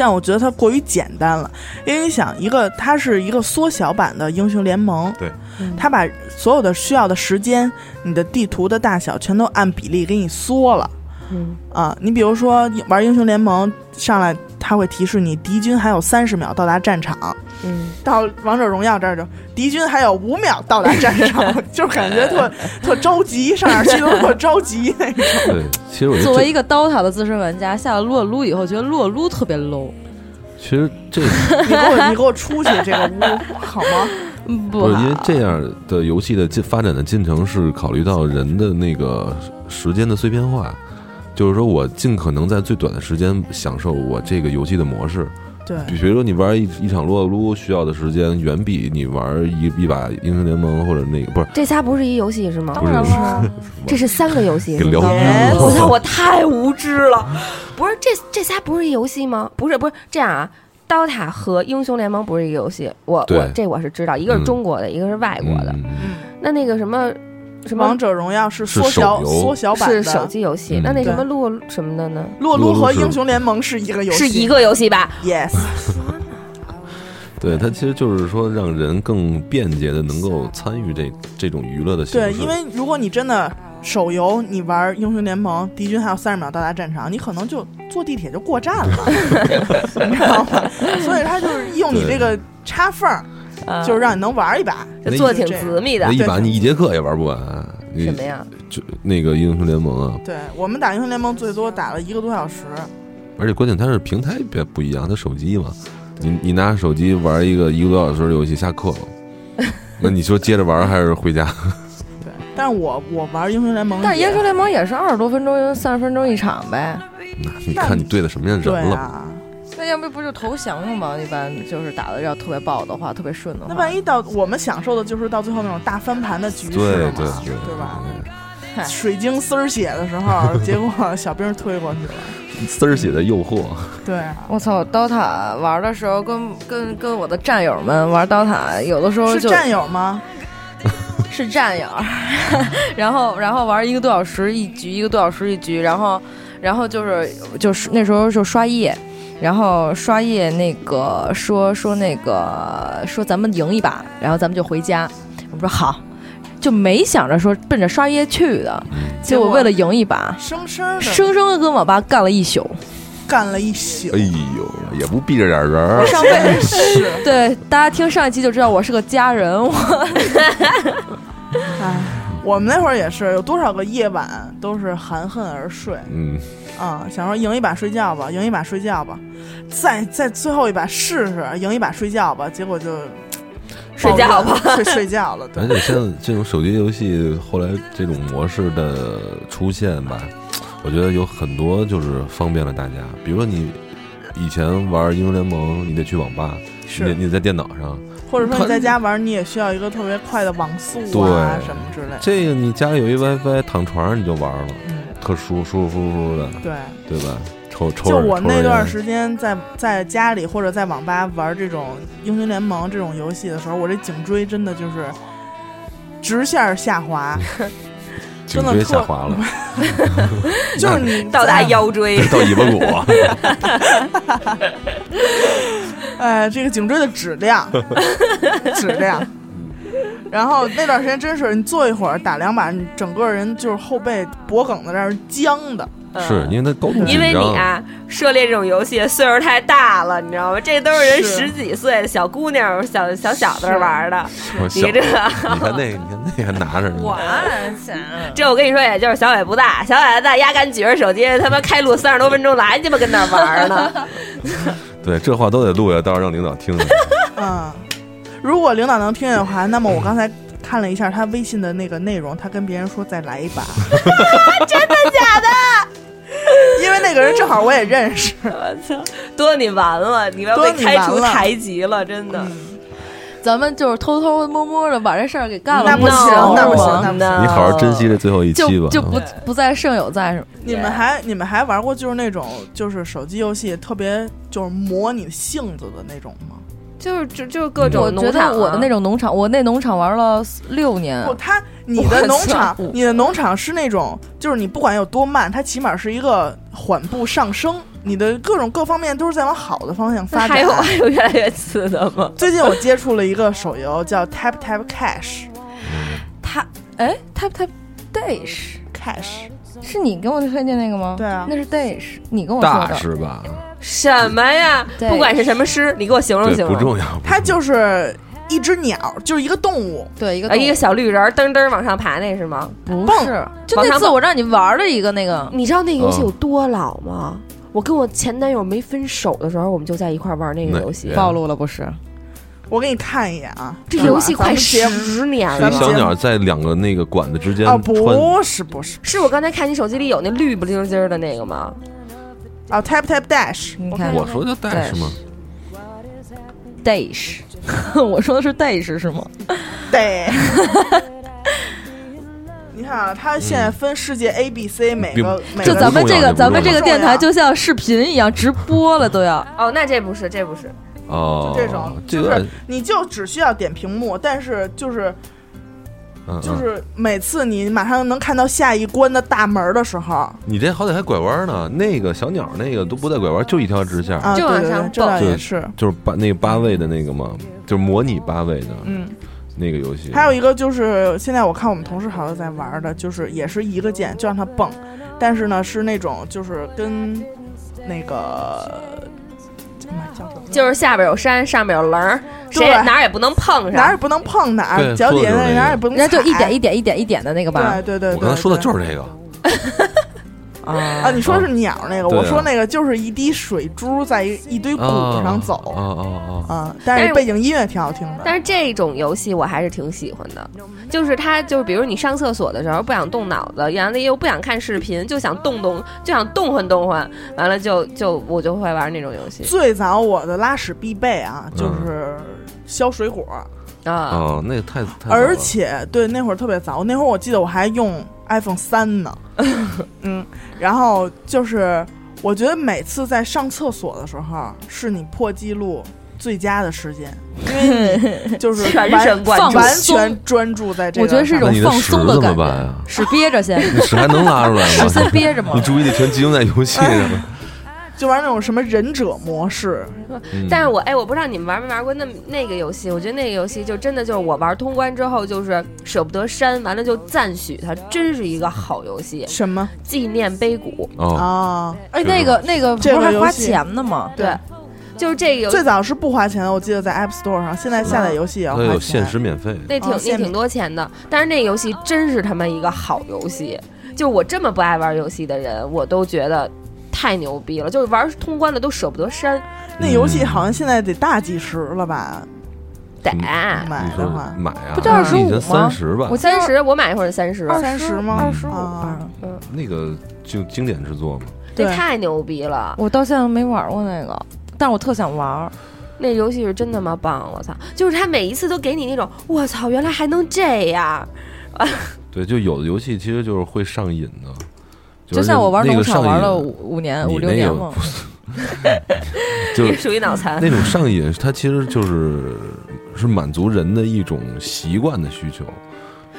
[SPEAKER 1] 但我觉得它过于简单了，因为你想，一个它是一个缩小版的英雄联盟，
[SPEAKER 3] 对，
[SPEAKER 2] 嗯。
[SPEAKER 1] 它把所有的需要的时间、你的地图的大小全都按比例给你缩了。
[SPEAKER 2] 嗯。
[SPEAKER 1] 啊，你比如说玩英雄联盟上来，它会提示你敌军还有三十秒到达战场。
[SPEAKER 2] 嗯，
[SPEAKER 1] 到王者荣耀这儿就敌军还有五秒到达战场，就感觉特 特着急，上哪儿去都特着急那种。
[SPEAKER 3] 对，其实我
[SPEAKER 4] 作为一个 DOTA 的资深玩家，下了撸啊撸以后，觉得撸啊撸特别 low。
[SPEAKER 3] 其实这
[SPEAKER 1] 你给我你给我出去这个屋好吗？
[SPEAKER 4] 嗯，
[SPEAKER 3] 不是因为这样的游戏的进发展的进程是考虑到人的那个时间的碎片化，就是说我尽可能在最短的时间享受我这个游戏的模式。
[SPEAKER 1] 对，
[SPEAKER 3] 比如说你玩一一场撸啊撸需要的时间，远比你玩一一把英雄联盟或者那个不是
[SPEAKER 2] 这仨不是一游戏是吗？
[SPEAKER 3] 不是
[SPEAKER 4] 当然了
[SPEAKER 2] 这是三个游戏
[SPEAKER 3] 给聊
[SPEAKER 2] 是吗？
[SPEAKER 1] 哎
[SPEAKER 2] 我操，我 太无知了！不是这这仨不是一游戏吗？不是不是这样啊。DOTA 和英雄联盟不是一个游戏，我我这我是知道，一个是
[SPEAKER 3] 嗯
[SPEAKER 2] 中国的，一个是外国的。那那个什么什么
[SPEAKER 1] 王者荣耀是
[SPEAKER 3] 是
[SPEAKER 1] 缩小缩小版的，
[SPEAKER 2] 是手机游戏，
[SPEAKER 3] 嗯
[SPEAKER 2] 那那什么
[SPEAKER 1] 对
[SPEAKER 2] 撸什么的呢？
[SPEAKER 1] 撸和英雄联盟是一个游戏，
[SPEAKER 2] 是一个游戏吧
[SPEAKER 1] ？yes，
[SPEAKER 3] 对它其实就是说让人更便捷的能够参与这这种娱乐的形式。
[SPEAKER 1] 对，因为如果你真的手游，你玩英雄联盟，敌军还有三十秒到达战场，你可能就坐地铁就过站了，你知道吗？所以它就是用你这个插缝儿，
[SPEAKER 2] 啊
[SPEAKER 1] 就是让你能玩一把。
[SPEAKER 2] 就做的挺紫密的
[SPEAKER 3] 那。一把你一节课也玩不完。
[SPEAKER 2] 什么呀？
[SPEAKER 3] 就那个英雄联盟啊，
[SPEAKER 1] 对我们打英雄联盟最多打了一个多小时，
[SPEAKER 3] 而且关键它是平台别不一样，它手机嘛，你你拿手机玩一个一个多小时的游戏下课了，那你说接着玩还是回家？
[SPEAKER 1] 对。但是我我玩英雄联盟，
[SPEAKER 4] 但是英雄联盟也是二十多分钟、三十分钟一场呗。
[SPEAKER 3] 那你看你对的什么样的人了？
[SPEAKER 1] 啊，
[SPEAKER 4] 那要不不就投降了吗？一般就是打的要特别爆的话，特别顺的话。
[SPEAKER 1] 那万一到我们享受的就是到最后那种大翻盘的局势
[SPEAKER 3] 对
[SPEAKER 1] 嘛
[SPEAKER 3] 对对
[SPEAKER 1] 对吧？水晶丝儿血的时候，结果小兵推过去了。
[SPEAKER 3] 丝儿血的诱惑，
[SPEAKER 1] 对啊，
[SPEAKER 4] 我操，DOTA 玩的时候跟跟跟我的战友们玩 DOTA，有的时候
[SPEAKER 1] 是
[SPEAKER 4] 就
[SPEAKER 1] 战友吗？
[SPEAKER 4] 是战友，然后然后玩一个多小时一局，一个多小时一局，然后然后就是就是那时候就刷夜，然后刷夜那个说说那个说咱们赢一把，然后咱们就回家。我说好，就没想着说奔着刷夜去的，结果为了赢一把，
[SPEAKER 1] 生生的。
[SPEAKER 4] 生生的跟网吧干了一宿。
[SPEAKER 1] 干了一宿。
[SPEAKER 3] 哎。呦，也不避着点人儿，
[SPEAKER 4] 上辈
[SPEAKER 1] 是，
[SPEAKER 4] 对大家听上一期就知道我是个家人，我。
[SPEAKER 1] 哎，我们那会儿也是，有多少个夜晚都是含恨而睡
[SPEAKER 3] 嗯，
[SPEAKER 1] 啊、想说赢一把睡觉吧，赢一把睡觉吧，再再最后一把试试，赢一把睡觉吧，结果就
[SPEAKER 2] 睡觉吧，
[SPEAKER 1] 睡睡觉了。对
[SPEAKER 3] 而，且像这种手机游戏后来这种模式的出现吧，我觉得有很多就是方便了大家。比如说你以前玩英雄联盟，你得去网吧，你
[SPEAKER 1] 是，
[SPEAKER 3] 你在电脑上，
[SPEAKER 1] 或者说你在家玩，你也需要一个特别快的网速啊什么之类的。
[SPEAKER 3] 这个你家里有一 WiFi，躺床上你就玩了，
[SPEAKER 1] 嗯，
[SPEAKER 3] 特舒舒舒服服的，
[SPEAKER 1] 对。
[SPEAKER 3] 对吧？抽抽
[SPEAKER 1] 就我那段
[SPEAKER 3] 时
[SPEAKER 1] 时间在在家里或者在网吧玩这种英雄联盟这种游戏的时候，我这颈椎真的就是直线下滑，真的
[SPEAKER 3] 下滑了，
[SPEAKER 1] 就是你
[SPEAKER 2] 到达，腰椎，
[SPEAKER 3] 到尾巴骨，
[SPEAKER 1] 哎，这个颈椎的质量，质量。然后那段时间真是你坐一会儿打两把，你整个人就是后背脖梗子这儿僵的。
[SPEAKER 3] 是因为他高度，
[SPEAKER 2] 因为你啊，涉猎这种游戏岁数太大了，你知道吗？这都是人十几岁的小姑娘、小小小子玩的。你这，
[SPEAKER 3] 你看那个，你看那还拿着呢，
[SPEAKER 4] 我想
[SPEAKER 2] 这我跟你说，也就是小伟不大，小伟大，压根举着手机，他妈开录三十多分钟了，还鸡巴跟那玩呢。
[SPEAKER 3] 对，这话都得录下，到时候让领导听听。
[SPEAKER 1] 嗯，如果领导能听见的话，那么我刚才看了一下他微信的那个内容，他跟别人说再来一把，真的假的？因为那个人正好我也认识。
[SPEAKER 2] 我操，多你完了，你要被开除台籍了，真的。
[SPEAKER 1] 嗯，
[SPEAKER 4] 咱们就是偷偷摸摸的把这事儿给干了，
[SPEAKER 1] 那不行
[SPEAKER 2] 那不行
[SPEAKER 1] 那不行
[SPEAKER 3] 你好好珍惜这最后一期吧。
[SPEAKER 4] 就就不不在胜有在是吗？
[SPEAKER 1] 你们还你们还玩过就是那种就是手机游戏特别就是磨你性子的那种吗？
[SPEAKER 2] 就是就就是各种
[SPEAKER 4] 我觉
[SPEAKER 2] 农场啊
[SPEAKER 4] 得我的那种农场，我那农场玩了六年
[SPEAKER 1] 不，，它你的农场，你的农场是那种，就是你不管有多慢，它起码是一个缓步上升，你的各种各方面都是在往好的方向发展。
[SPEAKER 2] 还有还有越来越次的吗？
[SPEAKER 1] 最近我接触了一个手游叫 Tap Tap Cash
[SPEAKER 4] 它哎，Tap Tap Dash
[SPEAKER 1] Cash，
[SPEAKER 4] 是你给我推荐那个吗？
[SPEAKER 1] 对啊
[SPEAKER 4] 那是 Dash，你跟我说
[SPEAKER 3] 大
[SPEAKER 4] 的。
[SPEAKER 3] 是吧？
[SPEAKER 2] 什么呀？不管是什么诗，你给我形容，形容。
[SPEAKER 3] 不重要。
[SPEAKER 1] 它就是一只鸟，就是一个动物。
[SPEAKER 4] 对，一个
[SPEAKER 2] 呃，一个小绿人儿噔噔往上爬，那是吗？
[SPEAKER 4] 不是，就那次我让你玩的一个那个，
[SPEAKER 2] 你知道那个游戏
[SPEAKER 3] 哦
[SPEAKER 2] 有多老吗？我跟我前男友没分手的时候，我们就在一块儿玩那个游戏。
[SPEAKER 4] 暴露了不是？
[SPEAKER 1] 我给你看一眼啊，
[SPEAKER 2] 这游戏快十年了
[SPEAKER 3] 小鸟在两个那个管子之间
[SPEAKER 1] 啊，
[SPEAKER 3] 穿，
[SPEAKER 1] 不是不是
[SPEAKER 2] 是我刚才看你手机里有那绿不溜叽儿的那个吗？
[SPEAKER 1] 啊，Tap Tap Dash，
[SPEAKER 4] 你看
[SPEAKER 3] 我说的大是吗
[SPEAKER 4] ？Dash，我说的是 Dash 是吗？
[SPEAKER 1] 对。你看啊，它现在分世界 A、B、C，每个每
[SPEAKER 4] 就咱们这个咱们这个电台就像视频一样直播了都要。
[SPEAKER 2] 哦，那这不是，这不是。
[SPEAKER 3] 哦，就
[SPEAKER 1] 这种，就是你就只需要点屏幕，但是就是
[SPEAKER 3] 嗯嗯
[SPEAKER 1] 就是每次你马上能看到下一关的大门的时候
[SPEAKER 3] 你这好歹还拐弯呢，那个小鸟那个都不带拐弯，就一条直线，
[SPEAKER 1] 啊，
[SPEAKER 2] 就
[SPEAKER 1] 对对对
[SPEAKER 2] 往上，
[SPEAKER 1] 这倒也是，
[SPEAKER 3] 就是八那个八位的那个嘛，就是模拟八位的
[SPEAKER 1] 嗯。
[SPEAKER 3] 那个游戏。
[SPEAKER 1] 还有一个就是现在我看我们同事好像在玩的，就是也是一个键就让它蹦，但是呢是那种就是跟那个哎妈叫什么？
[SPEAKER 2] 就是下边有山，上面有棱儿，谁哪儿也不能碰上。
[SPEAKER 1] 哪儿也不能碰哪儿，
[SPEAKER 3] 对
[SPEAKER 1] 脚底下
[SPEAKER 3] 说的就是那个
[SPEAKER 1] 哪儿也不能
[SPEAKER 4] 人家就一点一点一点一点的那个吧
[SPEAKER 1] 对。对对，
[SPEAKER 3] 我刚才说的
[SPEAKER 1] 对
[SPEAKER 3] 就是这个，
[SPEAKER 4] 啊
[SPEAKER 1] 啊，你说是鸟那个，我说那个就是一滴水珠在一一堆谷子上走
[SPEAKER 3] 啊啊啊！
[SPEAKER 1] 啊，但是背景音乐挺好听的。
[SPEAKER 2] 但是这种游戏我还是挺喜欢的，就是它就是比如你上厕所的时候不想动脑子，完了又不想看视频，就想动动，就想动换动换，完了就就我就会玩那种游戏
[SPEAKER 1] 最早我的拉屎必备啊，
[SPEAKER 3] 嗯
[SPEAKER 1] 就是削水果，
[SPEAKER 2] 啊。
[SPEAKER 3] 哦，那个太太
[SPEAKER 1] 而且对那会儿特别早，那会儿我记得我还用 iPhone 三呢，嗯，然后就是我觉得每次在上厕所的时候是你破纪录最佳的时间，因为你就是
[SPEAKER 2] 全
[SPEAKER 1] 完
[SPEAKER 2] 神贯注
[SPEAKER 1] 完全专注在这个。
[SPEAKER 4] 我觉得是一种
[SPEAKER 3] 你
[SPEAKER 4] 放
[SPEAKER 3] 屎怎么
[SPEAKER 4] 松的感觉。
[SPEAKER 3] 办呀？
[SPEAKER 4] 屎憋着先，
[SPEAKER 3] 你屎还能拉出来吗
[SPEAKER 4] 屎先
[SPEAKER 3] 吗？
[SPEAKER 4] 憋着吗
[SPEAKER 3] 你。注意力全集中在游戏上了。
[SPEAKER 1] 就玩那种什么忍者模式，
[SPEAKER 3] 嗯
[SPEAKER 2] 但是我哎，我不知道你们玩没玩过那那个游戏，我觉得那个游戏就真的就是我玩通关之后就是舍不得删，完了就赞许它，真是一个好游戏。
[SPEAKER 1] 什么
[SPEAKER 2] 纪念碑谷，
[SPEAKER 3] 哦，
[SPEAKER 1] 啊？
[SPEAKER 4] 哎，那个那个不是还花钱的吗？
[SPEAKER 2] 对，就是这个游
[SPEAKER 1] 最早是不花钱的，我记得在 App Store 上，现在下载游戏也要花钱。
[SPEAKER 3] 限时免费。
[SPEAKER 2] 那挺、
[SPEAKER 1] 哦
[SPEAKER 2] 那挺多钱的，但是那游戏真是他妈一个好游戏。就我这么不爱玩游戏的人，我都觉得太牛逼了。就是玩通关的都舍不得删，
[SPEAKER 1] 那游戏好像现在得大几十了吧？
[SPEAKER 2] 得
[SPEAKER 3] 嗯
[SPEAKER 1] 买的话，
[SPEAKER 3] 买啊？
[SPEAKER 4] 不就25
[SPEAKER 3] 以前
[SPEAKER 4] 吗
[SPEAKER 3] 三十吧
[SPEAKER 4] 我？
[SPEAKER 2] 三十，我买一会儿三十，
[SPEAKER 1] 三十吗
[SPEAKER 4] 二十五
[SPEAKER 1] 啊
[SPEAKER 4] 吧。
[SPEAKER 3] 那个就经典之作嘛。
[SPEAKER 2] 这太牛逼了。
[SPEAKER 4] 我到现在没玩过那个，但是我特想玩。
[SPEAKER 2] 那游戏是真他妈棒，我操！就是他每一次都给你那种，我操，原来还能这样。
[SPEAKER 3] 对，就有的游戏其实就是会上瘾的，
[SPEAKER 4] 就是像我玩农
[SPEAKER 3] 那个上瘾
[SPEAKER 4] 场玩了五五年五
[SPEAKER 3] 你那个
[SPEAKER 4] 六年嘛，
[SPEAKER 3] 就
[SPEAKER 2] 也属于脑残。
[SPEAKER 3] 那种上瘾，它其实就是是满足人的一种习惯的需求。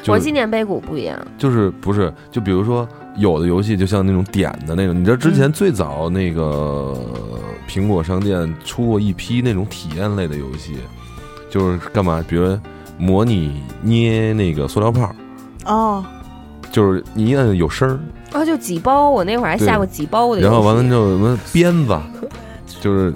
[SPEAKER 3] 就是
[SPEAKER 2] 我纪念碑谷不一样，
[SPEAKER 3] 就是不是就比如说有的游戏就像那种点的那种，你知道之前最早那个苹果商店出过一批那种体验类的游戏，就是干嘛？比如模拟捏那个塑料泡，
[SPEAKER 1] 哦，
[SPEAKER 3] 就是你一摁有声儿，
[SPEAKER 2] 然后就几包，我那会儿还下过几包的。
[SPEAKER 3] 然后完了之后什么鞭子，就是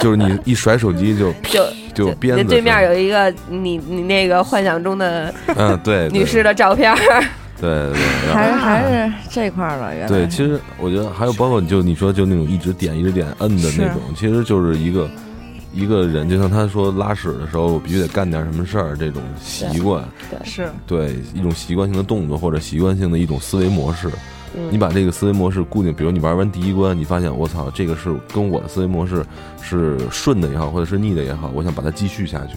[SPEAKER 3] 就是你一甩手机就
[SPEAKER 2] 就
[SPEAKER 3] 就鞭子
[SPEAKER 2] 那对面有一个你你那个幻想中的
[SPEAKER 3] 嗯对对
[SPEAKER 2] 女士的照片，
[SPEAKER 3] 对对对，然后
[SPEAKER 4] 还是还是这块儿了。原来
[SPEAKER 3] 对，其实我觉得还有包括就你说就那种一直点一直点摁的那种，其实就是一个一个人，就像他说拉屎的时候我必须得干点什么事儿这种习惯，
[SPEAKER 1] 是
[SPEAKER 3] 对一种习惯性的动作或者习惯性的一种思维模式。你把这个思维模式固定，比如你玩完第一关，你发现我操，这个是跟我的思维模式是顺的也好，或者是逆的也好，我想把它继续下去。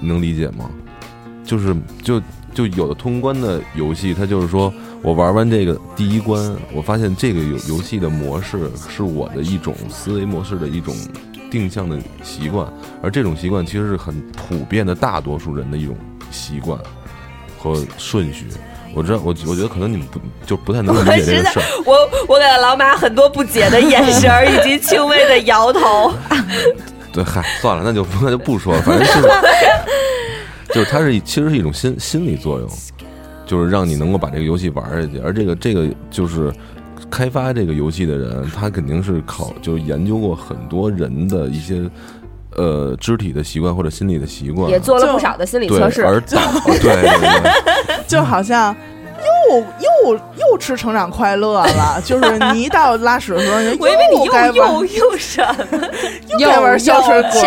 [SPEAKER 3] 你能理解吗？就是就就有的通关的游戏，它就是说我玩完这个第一关，我发现这个游游戏的模式是我的一种思维模式的一种定向的习惯，而这种习惯其实是很普遍的大多数人的一种习惯和顺序。我知道，我我觉得可能你们不就不太能理解这个事儿。
[SPEAKER 2] 我我给了老马很多不解的眼神儿，以及轻微的摇头。
[SPEAKER 3] 对，嗨，算了，那就那就不说了，反正就是就是它是其实是一种心心理作用，就是让你能够把这个游戏玩下去，而这个这个就是开发这个游戏的人，他肯定是考就是研究过很多人的一些呃肢体的习惯或者心理的习惯，
[SPEAKER 2] 也做了不少的心理测试。
[SPEAKER 3] 而导 对对对。
[SPEAKER 1] 就好像又又又吃成长快乐了，就是你一到拉屎的时候，
[SPEAKER 2] 我以为你
[SPEAKER 1] 又
[SPEAKER 2] 又又又什么？
[SPEAKER 1] 又该玩消水果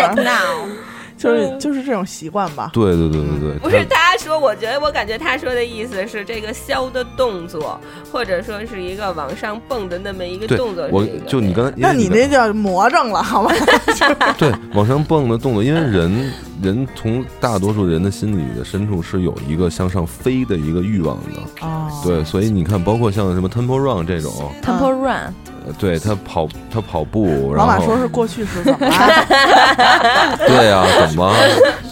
[SPEAKER 1] 就是就是这种习惯吧。
[SPEAKER 3] 对对对对对，
[SPEAKER 2] 不是
[SPEAKER 3] 他
[SPEAKER 2] 他说，我觉得我感觉他说的意思是这个削的动作，或者说是一个往上蹦的那么一个动作是
[SPEAKER 3] 我。就你刚才，
[SPEAKER 1] 那你那叫魔怔了，好吧？
[SPEAKER 3] 对往上蹦的动作，因为人人从大多数人的心里的深处是有一个向上飞的一个欲望的，
[SPEAKER 1] 哦，
[SPEAKER 3] 对，所以你看，包括像什么 Temple Run 这种
[SPEAKER 4] ，Temple Run，
[SPEAKER 3] 呃对他跑他跑步，然后
[SPEAKER 1] 老马说是过去式，怎么了？
[SPEAKER 3] 对呀、怎么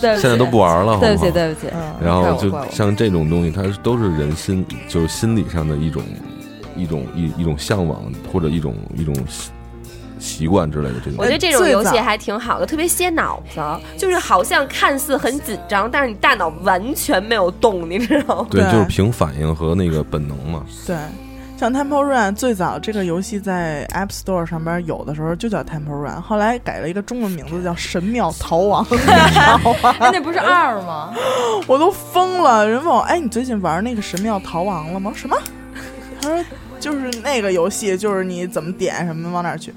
[SPEAKER 3] 现在都不玩了，
[SPEAKER 4] 对不起，对不起，
[SPEAKER 1] 嗯
[SPEAKER 3] 然后就像这种东西，它都是人心就是心理上的一种一种一一种向往或者一种一种习习惯之类的这种
[SPEAKER 2] 我觉。得这种游戏还挺好的，特别歇脑子，就是好像看似很紧张，但是你大脑完全没有动，你知道吗？
[SPEAKER 3] 对就是凭反应和那个本能嘛。
[SPEAKER 1] 对，像 Temple Run 最早这个游戏在 App Store 上边有的时候就叫 Temple Run，后来改了一个中文名字叫神庙逃亡，
[SPEAKER 4] 那不是二吗？
[SPEAKER 1] 我都疯了。人问我，哎，你最近玩那个神庙逃亡了吗？什么？他说就是那个游戏，就是你怎么点什么往哪儿去。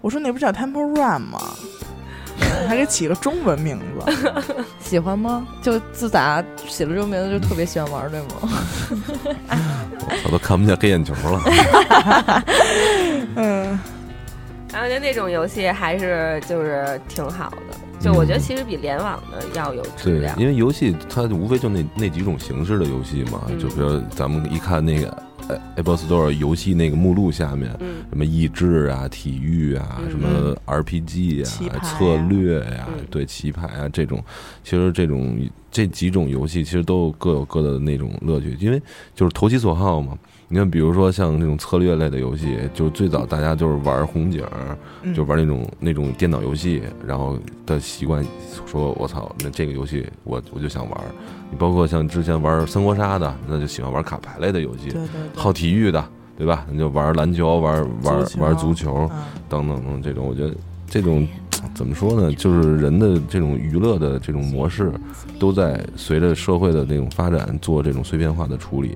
[SPEAKER 1] 我说那不叫 Temple Run 吗？还给起个中文名字，
[SPEAKER 4] 喜欢吗？就自打起了这个名字就特别喜欢玩，对吗？
[SPEAKER 3] 我都看不见黑眼球了。
[SPEAKER 1] 嗯，
[SPEAKER 2] 然后就那种游戏还是就是挺好的，就我觉得其实比联网的要有质
[SPEAKER 3] 对
[SPEAKER 2] 量，。
[SPEAKER 3] 因为游戏它无非就那那几种形式的游戏嘛，
[SPEAKER 2] 嗯
[SPEAKER 3] 就比如咱们一看那个呃 Apple Store 游戏那个目录下面，
[SPEAKER 2] 嗯。
[SPEAKER 3] 什么益智啊、体育啊、
[SPEAKER 2] 嗯
[SPEAKER 3] 什么 RPG 啊、
[SPEAKER 1] 啊。
[SPEAKER 3] 策略呀、
[SPEAKER 2] 嗯。
[SPEAKER 3] 对棋牌啊这种，其实这种这几种游戏其实都有各有各的那种乐趣，因为就是投其所好嘛。你看，比如说像那种策略类的游戏，就最早大家就是玩红警，
[SPEAKER 1] 嗯
[SPEAKER 3] 就玩那种那种电脑游戏，然后的习惯说，我操，那这个游戏我我就想玩。你包括像之前玩三国杀的，那就喜欢玩卡牌类的游戏好体育的，对吧？你就玩篮球、玩玩玩足球等等这种，我觉得这种怎么说呢？就是人的这种娱乐的这种模式，都在随着社会的那种发展做这种碎片化的处理，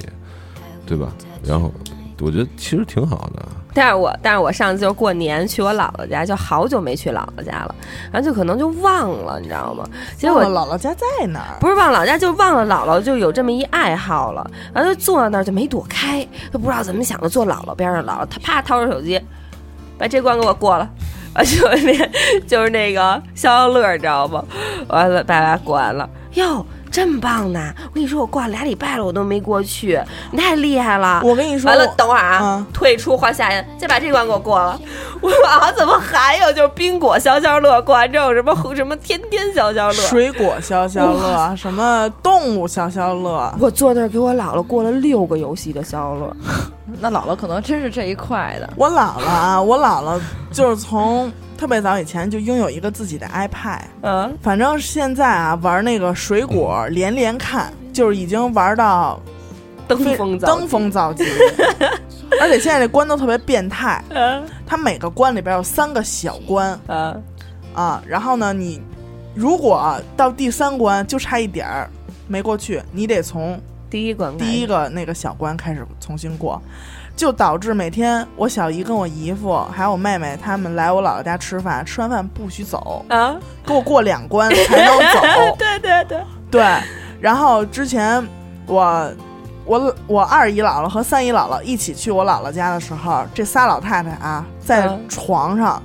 [SPEAKER 3] 对吧？然后我觉得其实挺好的。
[SPEAKER 2] 但是我但是我上次就是过年去我姥姥家，就好久没去姥姥家了，然后就可能就忘了，你知道吗？结果
[SPEAKER 1] 忘了姥姥家在哪儿？
[SPEAKER 2] 不是忘姥家，就忘了姥姥就有这么一爱好了，然后就坐在那儿就没躲开，就不知道怎么想的，坐姥姥边上，姥姥她啪掏出手机，把这关给我过了。啊，就是那，就是那个消消乐，你知道吗？完了，把它过完了，哟，这么棒呢！我跟你说，我挂了俩礼拜了，我都没过去，你太厉害了。
[SPEAKER 1] 我跟你说，
[SPEAKER 2] 完了，等会儿啊，
[SPEAKER 1] 嗯
[SPEAKER 2] 退出换下一个，再把这关给我过了。我说啊，怎么还有就是冰果消消乐？过完之后什么什么天天消消乐？
[SPEAKER 1] 水果消消乐，什么动物消消乐，
[SPEAKER 2] 我坐那儿给我姥姥过了六个游戏的消消乐，
[SPEAKER 4] 那姥姥可能真是这一块的。
[SPEAKER 1] 我姥姥啊，我姥姥就是从特别早以前就拥有一个自己的 iPad，
[SPEAKER 2] 嗯，
[SPEAKER 1] 反正现在啊玩那个水果连连看，就是已经玩到
[SPEAKER 2] 登峰造
[SPEAKER 1] 登峰造极，而且现在这关都特别变态，
[SPEAKER 2] 嗯。
[SPEAKER 1] 它每个关里边有三个小关
[SPEAKER 2] 嗯。
[SPEAKER 1] 啊，然后呢，你如果到第三关就差一点儿没过去，你得从
[SPEAKER 2] 第一关
[SPEAKER 1] 第一个那个小关开始重新过，就导致每天我小姨跟我姨夫还有我妹妹他们来我姥姥家吃饭，吃完饭不许走，
[SPEAKER 2] 啊，
[SPEAKER 1] 给我过两关才能走。
[SPEAKER 2] 对对对，
[SPEAKER 1] 对，然后之前我我我二姨姥姥和三姨姥姥一起去我姥姥家的时候，这仨老太太啊在
[SPEAKER 2] 嗯。
[SPEAKER 1] 床上，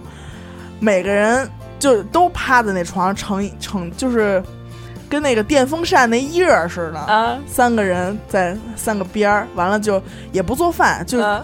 [SPEAKER 1] 每个人就都趴在那床上成成就是跟那个电风扇那叶儿似的，
[SPEAKER 2] 啊
[SPEAKER 1] 三个人在三个边儿，完了就也不做饭，就、
[SPEAKER 2] 啊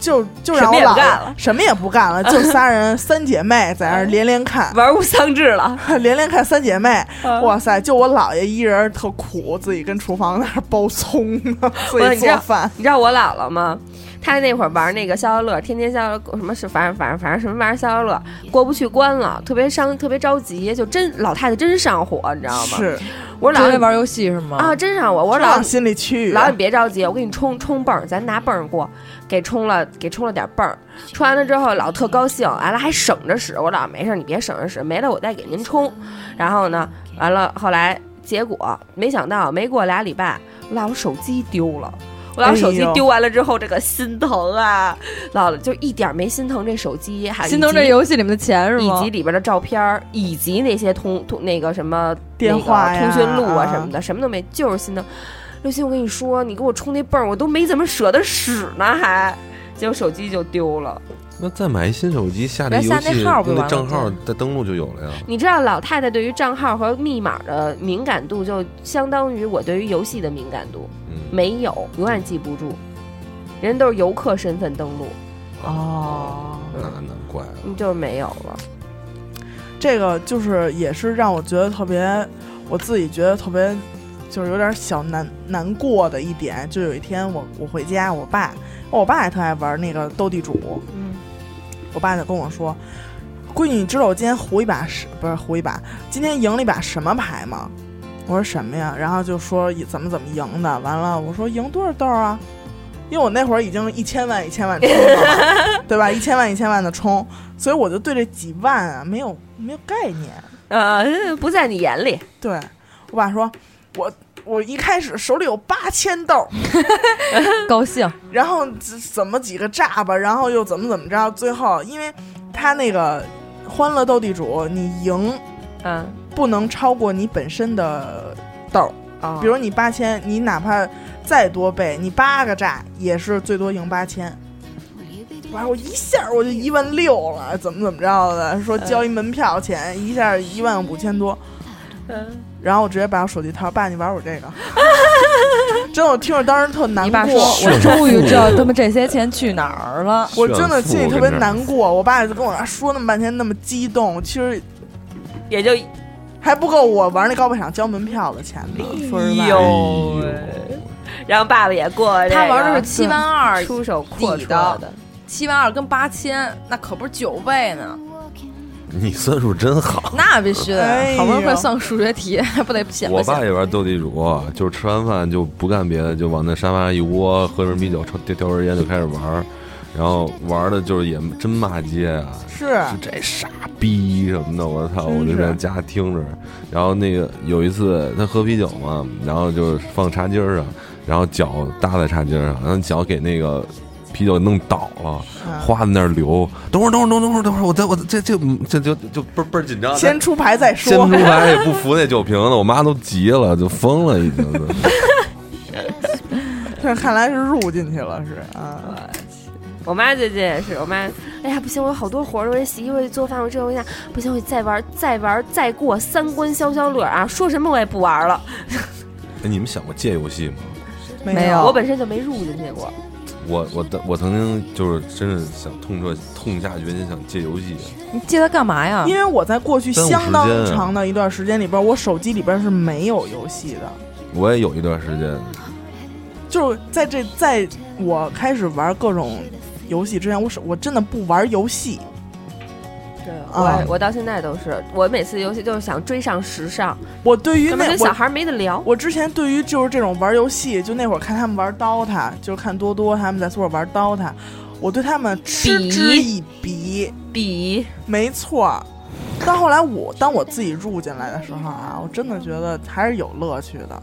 [SPEAKER 1] 就就让我姥爷
[SPEAKER 2] 干了
[SPEAKER 1] 什么也不干了，就 仨人三姐妹在那儿连连看。
[SPEAKER 2] 玩物丧志了。
[SPEAKER 1] 连连看三姐妹，
[SPEAKER 2] 啊
[SPEAKER 1] 哇塞！就我姥爷一人特苦，自己跟厨房那儿剥葱呢，自己做饭。
[SPEAKER 2] 你知道我姥姥吗？她那会儿玩那个消消乐，天天消消乐什么是反正反正反正什么玩意儿消消乐过不去关了，特别伤特别着急，就真老太太真上火，你知道吗？
[SPEAKER 1] 是，
[SPEAKER 4] 就
[SPEAKER 2] 我说姥姥
[SPEAKER 4] 因为玩游戏是吗？
[SPEAKER 2] 啊，真上火！我说姥姥
[SPEAKER 1] 往心里去。
[SPEAKER 2] 姥姥你别着急，我给你冲冲泵儿，咱拿泵儿过，给冲了给冲了点泵儿，冲完了之后老特高兴，完了还省着使。我老没事儿，你别省着使，没了我再给您冲。然后呢，完了后来结果没想到没过俩礼拜，我姥姥手机丢了。我姥姥手机丢完了之后，这个心疼啊！姥姥就一点儿没心疼这手机，还
[SPEAKER 4] 心疼这游戏里面的钱是吗
[SPEAKER 2] 以及？里边的照片儿，以及那些通通那个什么
[SPEAKER 1] 电话
[SPEAKER 2] 那个通讯录啊
[SPEAKER 1] 啊
[SPEAKER 2] 什么的，什么都没，就是心疼。刘鑫，我跟你说，你给我充那泵儿，我都没怎么舍得使呢，还，结果手机就丢了。
[SPEAKER 3] 那再买一新手机，下这游
[SPEAKER 4] 下那
[SPEAKER 3] 戏那账号
[SPEAKER 4] 就
[SPEAKER 3] 再登录就有了呀。
[SPEAKER 2] 你知道老太太对于账号和密码的敏感度，就相当于我对于游戏的敏感度，
[SPEAKER 3] 嗯，
[SPEAKER 2] 没有，永远记不住。人都是游客身份登录，
[SPEAKER 1] 哦，
[SPEAKER 3] 那难怪了。
[SPEAKER 2] 你就是没有了。
[SPEAKER 1] 这个就是也是让我觉得特别，我自己觉得特别，就是有点小难难过的一点。就有一天我我回家，我爸我爸也特爱玩那个斗地主，
[SPEAKER 2] 嗯，
[SPEAKER 1] 我爸就跟我说：“闺女，你知道我今天胡一把是不是胡一把？今天赢了一把什么牌吗？”我说什么呀？然后就说怎么怎么赢的。完了，我说赢多少豆啊？因为我那会儿已经一千万一千万冲了，对吧？一千万一千万的冲，所以我就对这几万啊没有没有概念。
[SPEAKER 2] 呃，不在你眼里。
[SPEAKER 1] 对我爸说，我我一开始手里有八千豆，
[SPEAKER 4] 高兴，
[SPEAKER 1] 然后怎怎么几个炸吧，然后又怎么怎么着，最后因为他那个欢乐斗地主，你赢
[SPEAKER 2] 嗯，
[SPEAKER 1] 不能超过你本身的豆，
[SPEAKER 2] 啊
[SPEAKER 1] 比如你八千，你哪怕再多倍，你八个炸也是最多赢八千。完，我一下我就一万六了，怎么怎么着的？说交一门票钱，一下一万五千多。
[SPEAKER 2] 嗯
[SPEAKER 1] 然后我直接把我手机掏，爸，你玩我这个。真的，我听着当时特难过，
[SPEAKER 4] 你爸说：“我终于知道他们这些钱去哪儿了。
[SPEAKER 1] 我真的心里特别难过。我爸就跟我说那么半天，那么激动，其实
[SPEAKER 2] 也就
[SPEAKER 1] 还不够我玩那高配场交门票的钱呢。说实话，
[SPEAKER 2] 哟
[SPEAKER 3] 哎呦
[SPEAKER 2] 然后爸爸也过这个，
[SPEAKER 4] 他玩的是七万二，
[SPEAKER 2] 出手阔绰
[SPEAKER 4] 的
[SPEAKER 2] 的，
[SPEAKER 4] 七万二跟八千，那可不是九倍呢。
[SPEAKER 3] 你算数真好。
[SPEAKER 4] 那必须的
[SPEAKER 1] 哎，
[SPEAKER 4] 好不容易会算数学题，还不得显
[SPEAKER 3] 我爸也玩斗地主，就是吃完饭就不干别的，就往那沙发上一窝，喝瓶啤酒，抽叼叼根烟就开始玩儿，然后玩的就是也真骂街啊，
[SPEAKER 1] 是
[SPEAKER 3] 就这傻逼什么的，我操！我就是在家听着。然后那个有一次他喝啤酒嘛，然后就是放茶几上，然后脚搭在茶几上，然后脚给那个啤酒弄倒了，花在那儿流。等会儿，等会儿，等会儿，等会儿，我再我这这这就就倍儿倍儿紧张。
[SPEAKER 1] 先出牌再说
[SPEAKER 3] 先出。牌也不服那酒瓶子，我妈都急了，就疯了，已经都。
[SPEAKER 1] 这看来是入进去了，是啊。
[SPEAKER 2] 我妈最近也是，我妈，哎呀，不行，我有好多活儿，我得洗衣服，做饭，我这我那，不行，我再玩，再玩，再过三关消消乐啊！说什么我也不玩了，
[SPEAKER 3] 哎，你们想过戒游戏吗？
[SPEAKER 4] 没有
[SPEAKER 2] 我本身就没入进去过。
[SPEAKER 3] 我我的我曾经就是真是想痛彻痛下决心想戒游戏，
[SPEAKER 4] 你戒它干嘛呀？
[SPEAKER 1] 因为我在过去相当长的一段时间里边，我手机里边是没有游戏的。
[SPEAKER 3] 我也有一段时间，
[SPEAKER 1] 就是在这，在我开始玩各种游戏之前，我是我真的不玩游戏。
[SPEAKER 2] 对
[SPEAKER 1] 啊
[SPEAKER 2] 我我到现在都是，我每次游戏就是想追上时尚，
[SPEAKER 1] 我对于那
[SPEAKER 2] 小孩儿没得聊。
[SPEAKER 1] 我之前对于就是这种玩游戏，就那会儿看他们玩 DOTA，就是看多多他们在宿舍玩 DOTA，我对他们嗤之以鼻。
[SPEAKER 2] 比
[SPEAKER 1] 没错，但后来我当我自己入进来的时候啊，我真的觉得还是有乐趣的，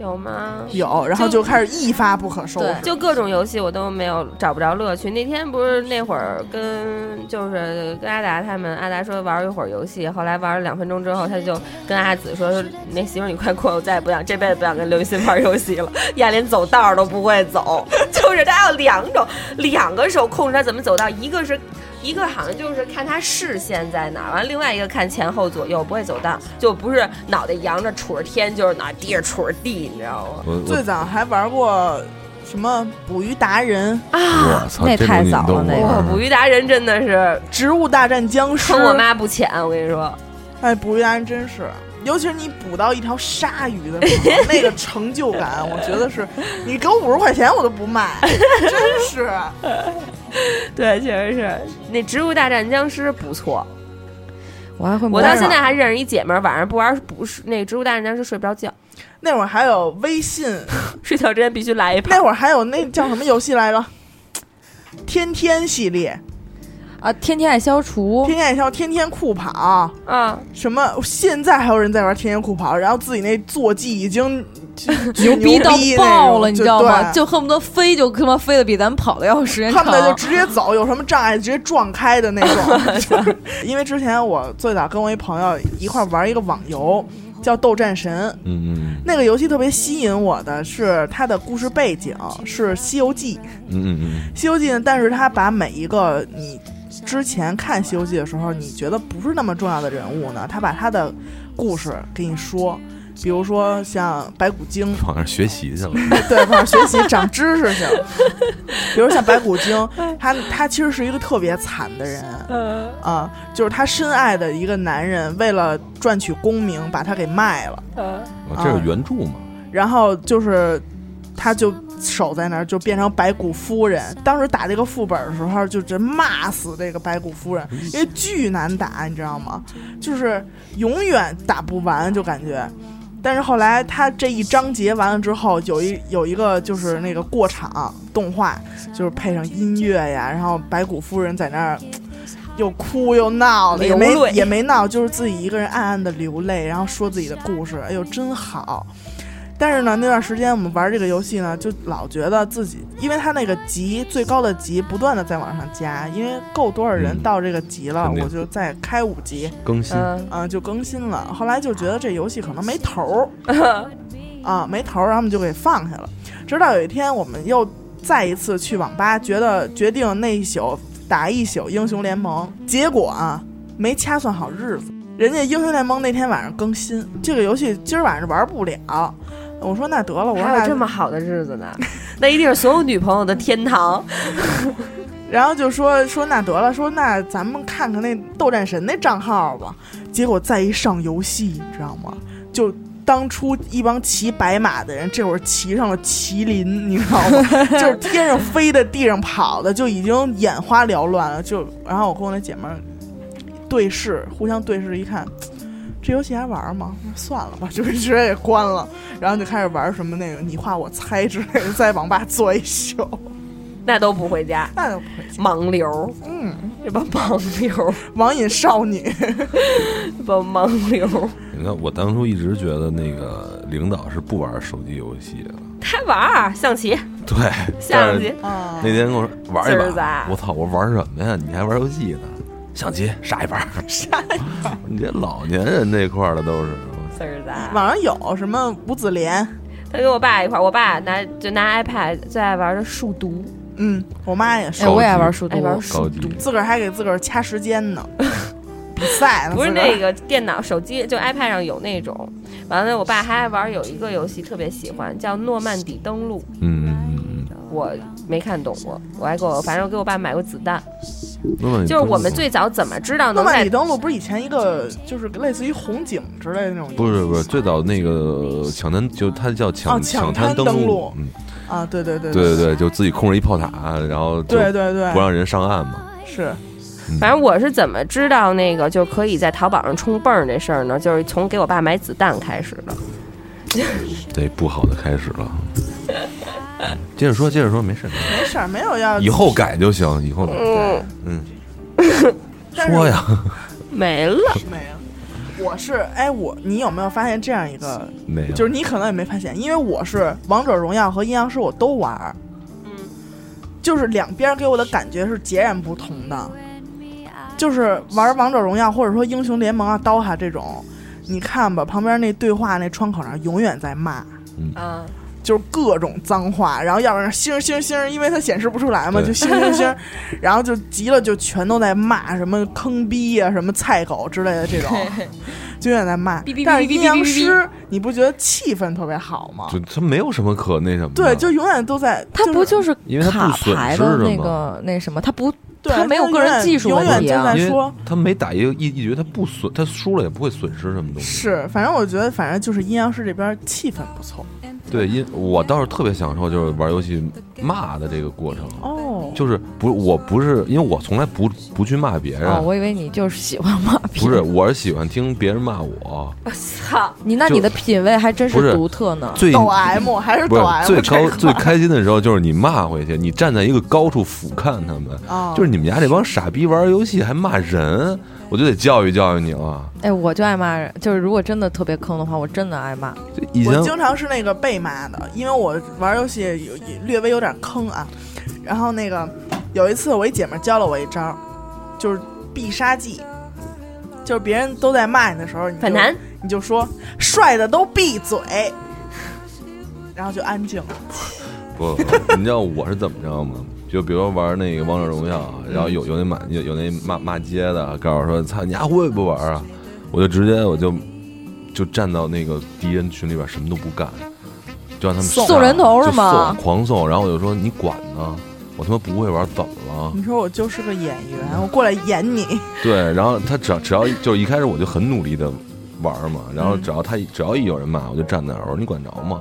[SPEAKER 2] 有吗？
[SPEAKER 1] 有，然后就开始一发不可收拾。
[SPEAKER 2] 就各种游戏我都没有找不着乐趣。那天不是那会儿跟就是跟阿达他们，阿达说玩一会儿游戏，后来玩了两分钟之后，他就跟阿紫说：“说那媳妇儿你快过，我再也不想这辈子不想跟刘雨欣玩游戏了，亚连走道儿都不会走。就是他要两种两个手控制他怎么走道，一个是一个好像就是看他视线在哪儿，完了另外一个看前后左右，不会走道，就不是脑袋扬着杵着天，就是脑袋低着杵着地，你知道吗？
[SPEAKER 1] 最早还玩过什么捕鱼达人、
[SPEAKER 2] 啊
[SPEAKER 3] 我，操，
[SPEAKER 4] 那太早了那个
[SPEAKER 2] 哇，捕鱼达人真的是
[SPEAKER 1] 植物大战僵尸。
[SPEAKER 2] 坑我妈不浅，我跟你说，
[SPEAKER 1] 哎，捕鱼达人真是，尤其是你捕到一条鲨鱼的时候，那个成就感，我觉得是，你给我五十块钱我都不卖，真是。
[SPEAKER 2] 对，确实是那植物大战僵尸不错。
[SPEAKER 4] 我还会
[SPEAKER 2] 我到现在还认识一姐们儿，晚上不玩不是那植物大战僵尸睡不着觉，
[SPEAKER 1] 那会儿还有微信，
[SPEAKER 2] 睡觉之前必须来一盘。
[SPEAKER 1] 那会儿还有那叫什么游戏来着？天天系列，
[SPEAKER 4] 啊，天天爱消除
[SPEAKER 1] 天，天爱消，天天酷跑，
[SPEAKER 2] 啊，
[SPEAKER 1] 什么？现在还有人在玩天天酷跑，然后自己那坐骑已经
[SPEAKER 4] 牛逼到爆了，你知道吗？
[SPEAKER 1] 就
[SPEAKER 4] 就恨不得飞就他妈飞的比咱们跑的要时间长。
[SPEAKER 1] 恨不得就直接走，有什么障碍直接撞开的那种。因为之前我最早跟我一朋友一块玩一个网游，叫《斗战神》。
[SPEAKER 3] 嗯嗯
[SPEAKER 1] 那个游戏特别吸引我的是它的故事背景是《西游记》，《
[SPEAKER 3] 嗯嗯嗯
[SPEAKER 1] 西游记》呢，但是它把每一个你之前看《西游记》的时候，你觉得不是那么重要的人物呢，他把他的故事给你说。比如说像白骨精，
[SPEAKER 3] 嗯，往那儿学习去了。
[SPEAKER 1] 对，往上学习长知识去了。比如像白骨精，他他其实是一个特别惨的人啊、就是他深爱的一个男人，为了赚取功名，把他给卖了。
[SPEAKER 3] 嗯这是原著嘛？
[SPEAKER 1] 然后就是，他就守在那儿，就变成白骨夫人。当时打这个副本的时候，就真骂死这个白骨夫人，因为巨难打，你知道吗？就是永远打不完，就感觉。但是后来他这一章节完了之后，有一有一个就是那个过场动画，就是配上音乐呀，然后白骨夫人在那儿。又哭又闹的，也没也没闹，就是自己一个人暗暗的流泪，然后说自己的故事。哎呦，真好！但是呢，那段时间我们玩这个游戏呢，就老觉得自己，因为它那个级最高的级不断的在往上加，因为够多少人
[SPEAKER 3] 嗯
[SPEAKER 1] 到这个级了，我就再开五级，
[SPEAKER 3] 更新。
[SPEAKER 2] 嗯，
[SPEAKER 1] 啊、就更新了。后来就觉得这游戏可能没头儿，啊，没头儿，然后我们就给放下了。直到有一天，我们又再一次去网吧，觉得决定那一宿打一宿英雄联盟，结果啊，没掐算好日子。人家英雄联盟那天晚上更新，这个游戏今儿晚上玩不了。我说那得了，我说
[SPEAKER 2] 还有
[SPEAKER 1] 那
[SPEAKER 2] 这么好的日子呢？那一定是所有女朋友的天堂。
[SPEAKER 1] 然后就说说那得了，说那咱们看看那斗战神那账号吧。结果再一上游戏，你知道吗？就当初一帮骑白马的人，这会儿骑上了麒麟，你知道吗？就是天上飞的，地上跑的，就已经眼花缭乱了。就然后我跟我那姐们儿对视，互相对视一看。这游戏还玩吗？那算了吧，就直接给关了，然后就开始玩什么那个你画我猜之类的，在网吧坐一宿，
[SPEAKER 2] 那都不回家，
[SPEAKER 1] 那都不回家。
[SPEAKER 2] 盲流，
[SPEAKER 1] 嗯，
[SPEAKER 2] 这帮盲流，
[SPEAKER 1] 网瘾少女
[SPEAKER 2] 这帮盲流，
[SPEAKER 3] 你看，我当初一直觉得那个领导是不玩手机游戏的。
[SPEAKER 2] 他玩象棋，
[SPEAKER 3] 对，
[SPEAKER 2] 象棋，
[SPEAKER 1] 啊
[SPEAKER 3] 那天跟我说玩一把
[SPEAKER 2] 啊，
[SPEAKER 3] 我操，我玩什么呀？你还玩游戏呢？象棋杀一把，
[SPEAKER 1] 杀一把。
[SPEAKER 3] 你这老年人那块儿的都是。
[SPEAKER 2] 四儿子啊。
[SPEAKER 1] 网上有什么五子连？
[SPEAKER 2] 他跟我爸一块儿，我爸拿就拿 iPad 最爱玩的数独，
[SPEAKER 1] 嗯，我妈也是
[SPEAKER 4] 哎，，我也爱玩数独
[SPEAKER 2] 爱，玩
[SPEAKER 3] 高
[SPEAKER 2] 数
[SPEAKER 3] 级
[SPEAKER 2] 独。
[SPEAKER 1] 自个儿还给自个儿掐时间呢，比赛。
[SPEAKER 2] 不是那个电脑、手机，就 iPad 上有那种。完了，我爸还爱玩有一个游戏特别喜欢，叫《诺曼底登陆》，
[SPEAKER 3] 嗯嗯嗯
[SPEAKER 2] 我没看懂过。我还给我，反正我给我爸买过子弹。就是我们最早怎么知道能在
[SPEAKER 1] 诺曼底登陆不是以前一个就是类似于红警之类的那种
[SPEAKER 3] 不是不是最早那个抢滩，就它叫抢
[SPEAKER 1] 哦抢
[SPEAKER 3] 滩
[SPEAKER 1] 滩登陆
[SPEAKER 3] 陆，嗯，
[SPEAKER 1] 啊？对对对
[SPEAKER 3] 对对对，就自己控制一炮塔，然后就
[SPEAKER 1] 对对对，
[SPEAKER 3] 不让人上岸嘛。
[SPEAKER 1] 是
[SPEAKER 2] 反正我是怎么知道那个就可以在淘宝上充泵儿这事儿呢？就是从给我爸买子弹开始的。
[SPEAKER 3] 对不好的开始了。接着说，接着说，没事，
[SPEAKER 1] 没事儿，没有要
[SPEAKER 3] 以后改就行，以后改。
[SPEAKER 2] 嗯，
[SPEAKER 3] 嗯，说呀，
[SPEAKER 2] 没了。
[SPEAKER 1] 没了。我是哎，我你有没有发现这样一个？
[SPEAKER 3] 没有，
[SPEAKER 1] 就是你可能也没发现，因为我是王者荣耀和阴阳师我都玩儿，
[SPEAKER 2] 嗯，
[SPEAKER 1] 就是两边给我的感觉是截然不同的。就是玩王者荣耀或者说英雄联盟啊、刀塔这种，你看吧，旁边那对话那窗口上永远在骂，
[SPEAKER 2] 啊，
[SPEAKER 1] 就是各种脏话，然后要不然星星星，因为它显示不出来嘛，就星星星，然后就急了，就全都在骂什么坑逼呀、什么菜狗之类的这种，就远在骂。但是阴阳师，你不觉得气氛特别好吗？
[SPEAKER 3] 就他没有什么可那什么的。
[SPEAKER 1] 对，就永远都在，
[SPEAKER 4] 他不就是
[SPEAKER 3] 因为他
[SPEAKER 4] 卡牌的那个那什么，他不
[SPEAKER 1] 对
[SPEAKER 4] 他没有个人技术
[SPEAKER 1] 永远就
[SPEAKER 4] 问题啊
[SPEAKER 3] 因为
[SPEAKER 1] 在说。
[SPEAKER 3] 他没打一个一一局，他不损，他输了也不会损失什么东西。
[SPEAKER 1] 是，反正我觉得，反正就是阴阳师这边气氛不错
[SPEAKER 3] 对，因我倒是特别享受就是玩游戏骂的这个过程，
[SPEAKER 1] 哦。
[SPEAKER 3] 就是不，我不是因为我从来不不去骂别人，
[SPEAKER 4] 哦，我以为你就是喜欢骂别人。
[SPEAKER 3] 不是，我是喜欢听别人骂我。
[SPEAKER 2] 我操！
[SPEAKER 4] 你，那你的品味还真
[SPEAKER 3] 是
[SPEAKER 4] 独特呢。
[SPEAKER 3] 最
[SPEAKER 1] 抖 M 还是抖 M
[SPEAKER 3] 最高最开心的时候，就是你骂回去，你站在一个高处俯瞰他们，
[SPEAKER 1] 哦
[SPEAKER 3] 就是你们家这帮傻逼玩游戏还骂人，我就得教育教育你了。
[SPEAKER 4] 哎，我就爱骂人，就是如果真的特别坑的话，我真的爱骂。
[SPEAKER 3] 就以前
[SPEAKER 1] 我经常是那个被骂的，因为我玩游戏有略微有点坑啊。然后那个有一次，我一姐们儿教了我一招，就是必杀技，就是别人都在骂你的时候，你就
[SPEAKER 2] 反弹，
[SPEAKER 1] 你就说帅的都闭嘴，然后就安静了。
[SPEAKER 3] 不，你知道我是怎么着吗？就比如说玩那个王者荣耀，然后有有那骂有有那骂骂街的，告诉我说：“操，你还会不玩啊？”我就直接我就就站到那个敌人群里边，什么都不干，就让他们
[SPEAKER 1] 送
[SPEAKER 4] 送人头是吗
[SPEAKER 3] 送狂送，然后我就说：“你管呢？我他妈不会玩，怎么了
[SPEAKER 1] 你说我就是个演员，我过来演你，？”
[SPEAKER 3] 对，然后他只要只要就一开始我就很努力的玩嘛，然后
[SPEAKER 1] 嗯
[SPEAKER 3] 只要他只要一有人骂，我就站那儿，我说：“你管着吗？”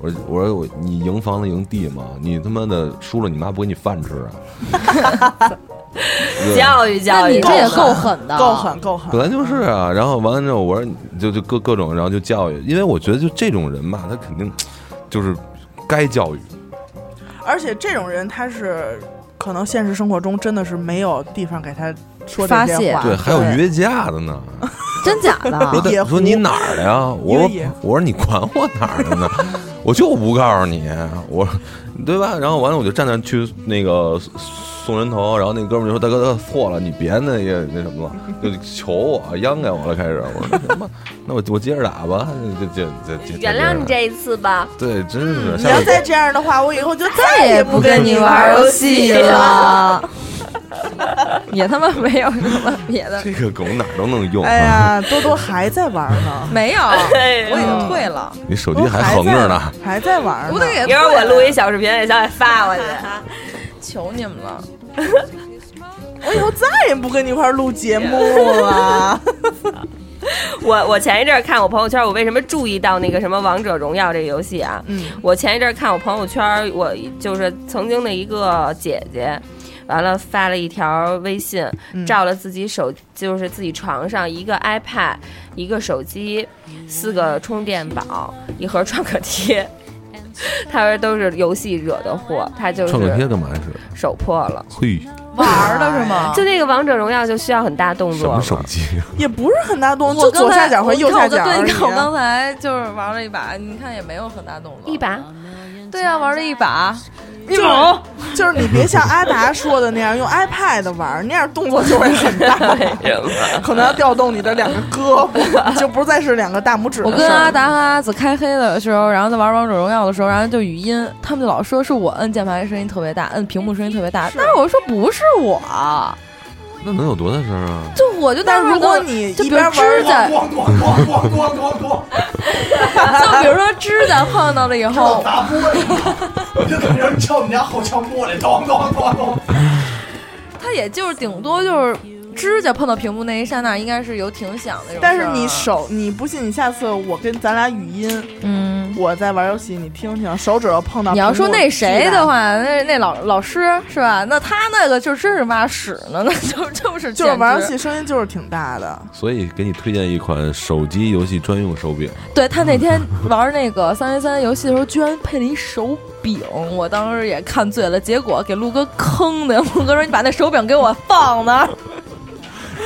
[SPEAKER 3] 我说我说我你赢房子赢地吗，你他妈的输了，你妈不给你饭吃啊？对
[SPEAKER 2] 教育教育，
[SPEAKER 4] 那你这也够狠的，
[SPEAKER 1] 够。狠够狠
[SPEAKER 3] 本。来就是啊，然后完了之后，我说就就各各种，然后就教育，因为我觉得就这种人嘛，他肯定就是该教育。
[SPEAKER 1] 而且这种人他是可能现实生活中真的是没有地方给他说这
[SPEAKER 4] 发泄
[SPEAKER 1] 些话，
[SPEAKER 3] 对，还有约架的呢。
[SPEAKER 4] 真假的？
[SPEAKER 1] 野狐
[SPEAKER 3] 他说你哪儿的呀？我说我说你管我哪儿的呢？我就不告诉你，我对吧？然后完了我就站那去那个送人头，然后那哥们就说大哥大哥错了，你别那个那什么了，就求我央给我了，开始我说那行吧，那我我接着打吧，就就就就
[SPEAKER 2] 原谅你这一次吧。
[SPEAKER 3] 对，真是
[SPEAKER 1] 你要再这样的话，我以后就
[SPEAKER 4] 再也不跟你玩游戏
[SPEAKER 1] 了。
[SPEAKER 4] 了。也他妈没有什么别的，
[SPEAKER 3] 这个狗哪儿都能用。
[SPEAKER 1] 哎呀，多多还在玩呢，
[SPEAKER 4] 没有，
[SPEAKER 2] 哎
[SPEAKER 4] 我已经退了。
[SPEAKER 3] 你手机还横着呢。
[SPEAKER 1] 还在玩呢。
[SPEAKER 2] 一会儿我录一小视频给小伟发过去。
[SPEAKER 4] 求你们了。
[SPEAKER 1] 我以后再也不跟你一块儿录节目了。
[SPEAKER 2] 我我前一阵儿看我朋友圈，我为什么注意到那个什么王者荣耀这个游戏啊？
[SPEAKER 1] 嗯，
[SPEAKER 2] 我前一阵儿看我朋友圈，我就是曾经的一个姐姐，完了发了一条微信，
[SPEAKER 1] 嗯
[SPEAKER 2] 照了自己手，就是自己床上一个 iPad，一个手机，四个充电宝，一盒创可贴。他说都是游戏惹的祸，他就是
[SPEAKER 3] 创可贴
[SPEAKER 2] 是
[SPEAKER 3] 干嘛使？
[SPEAKER 2] 手破了。
[SPEAKER 3] 嘿，
[SPEAKER 4] 玩的是吗？
[SPEAKER 2] 就那个王者荣耀就需要很大动作什，
[SPEAKER 3] 么手机？
[SPEAKER 1] 也不是很大动作，
[SPEAKER 4] 我
[SPEAKER 1] 就左下角和右下角
[SPEAKER 4] 你看我刚才就是玩了一把，你看也没有很大动作。
[SPEAKER 2] 一把
[SPEAKER 4] 对啊，玩了一把，
[SPEAKER 1] 就是就是你别像阿达说的那样用 iPad 玩，那样动作就会很大，可能要调动你的两个胳膊，就不再是两个大拇指
[SPEAKER 4] 我。跟阿达和阿紫开黑的时候，然后在玩王者荣耀的时候，然后就语音，他们就老说是我摁键盘声音特别大，摁屏幕声音特别大，但是我说不是我，
[SPEAKER 3] 那能有多大声啊？
[SPEAKER 4] 就我就
[SPEAKER 1] 但如果你
[SPEAKER 4] 就比如
[SPEAKER 1] 一边
[SPEAKER 4] 指甲，
[SPEAKER 1] 玩，
[SPEAKER 5] 咣咣咣咣咣咣咣，
[SPEAKER 4] 就比如说指甲碰到了以后，
[SPEAKER 5] 砸玻璃，我就感觉敲你家后墙玻璃，咚咚咚咚。
[SPEAKER 4] 它 也就是顶多就是指甲碰到屏幕那一刹那，应该是有挺响的。
[SPEAKER 1] 但是你手，你不信，你下次我跟咱俩语音，
[SPEAKER 4] 嗯。
[SPEAKER 1] 我在玩游戏，你听听，手指头碰到。
[SPEAKER 4] 你要说那谁的，话，那那老老师是吧？那他那个就真是挖屎呢，那就 就是
[SPEAKER 1] 就是玩游戏声音就是挺大的。
[SPEAKER 3] 所以给你推荐一款手机游戏专用手柄，
[SPEAKER 4] 对他那天玩那个三 v 三游戏的时候，居然配了一手柄，我当时也看醉了。结果给陆哥坑的，陆哥说：“你把那手柄给我放那儿。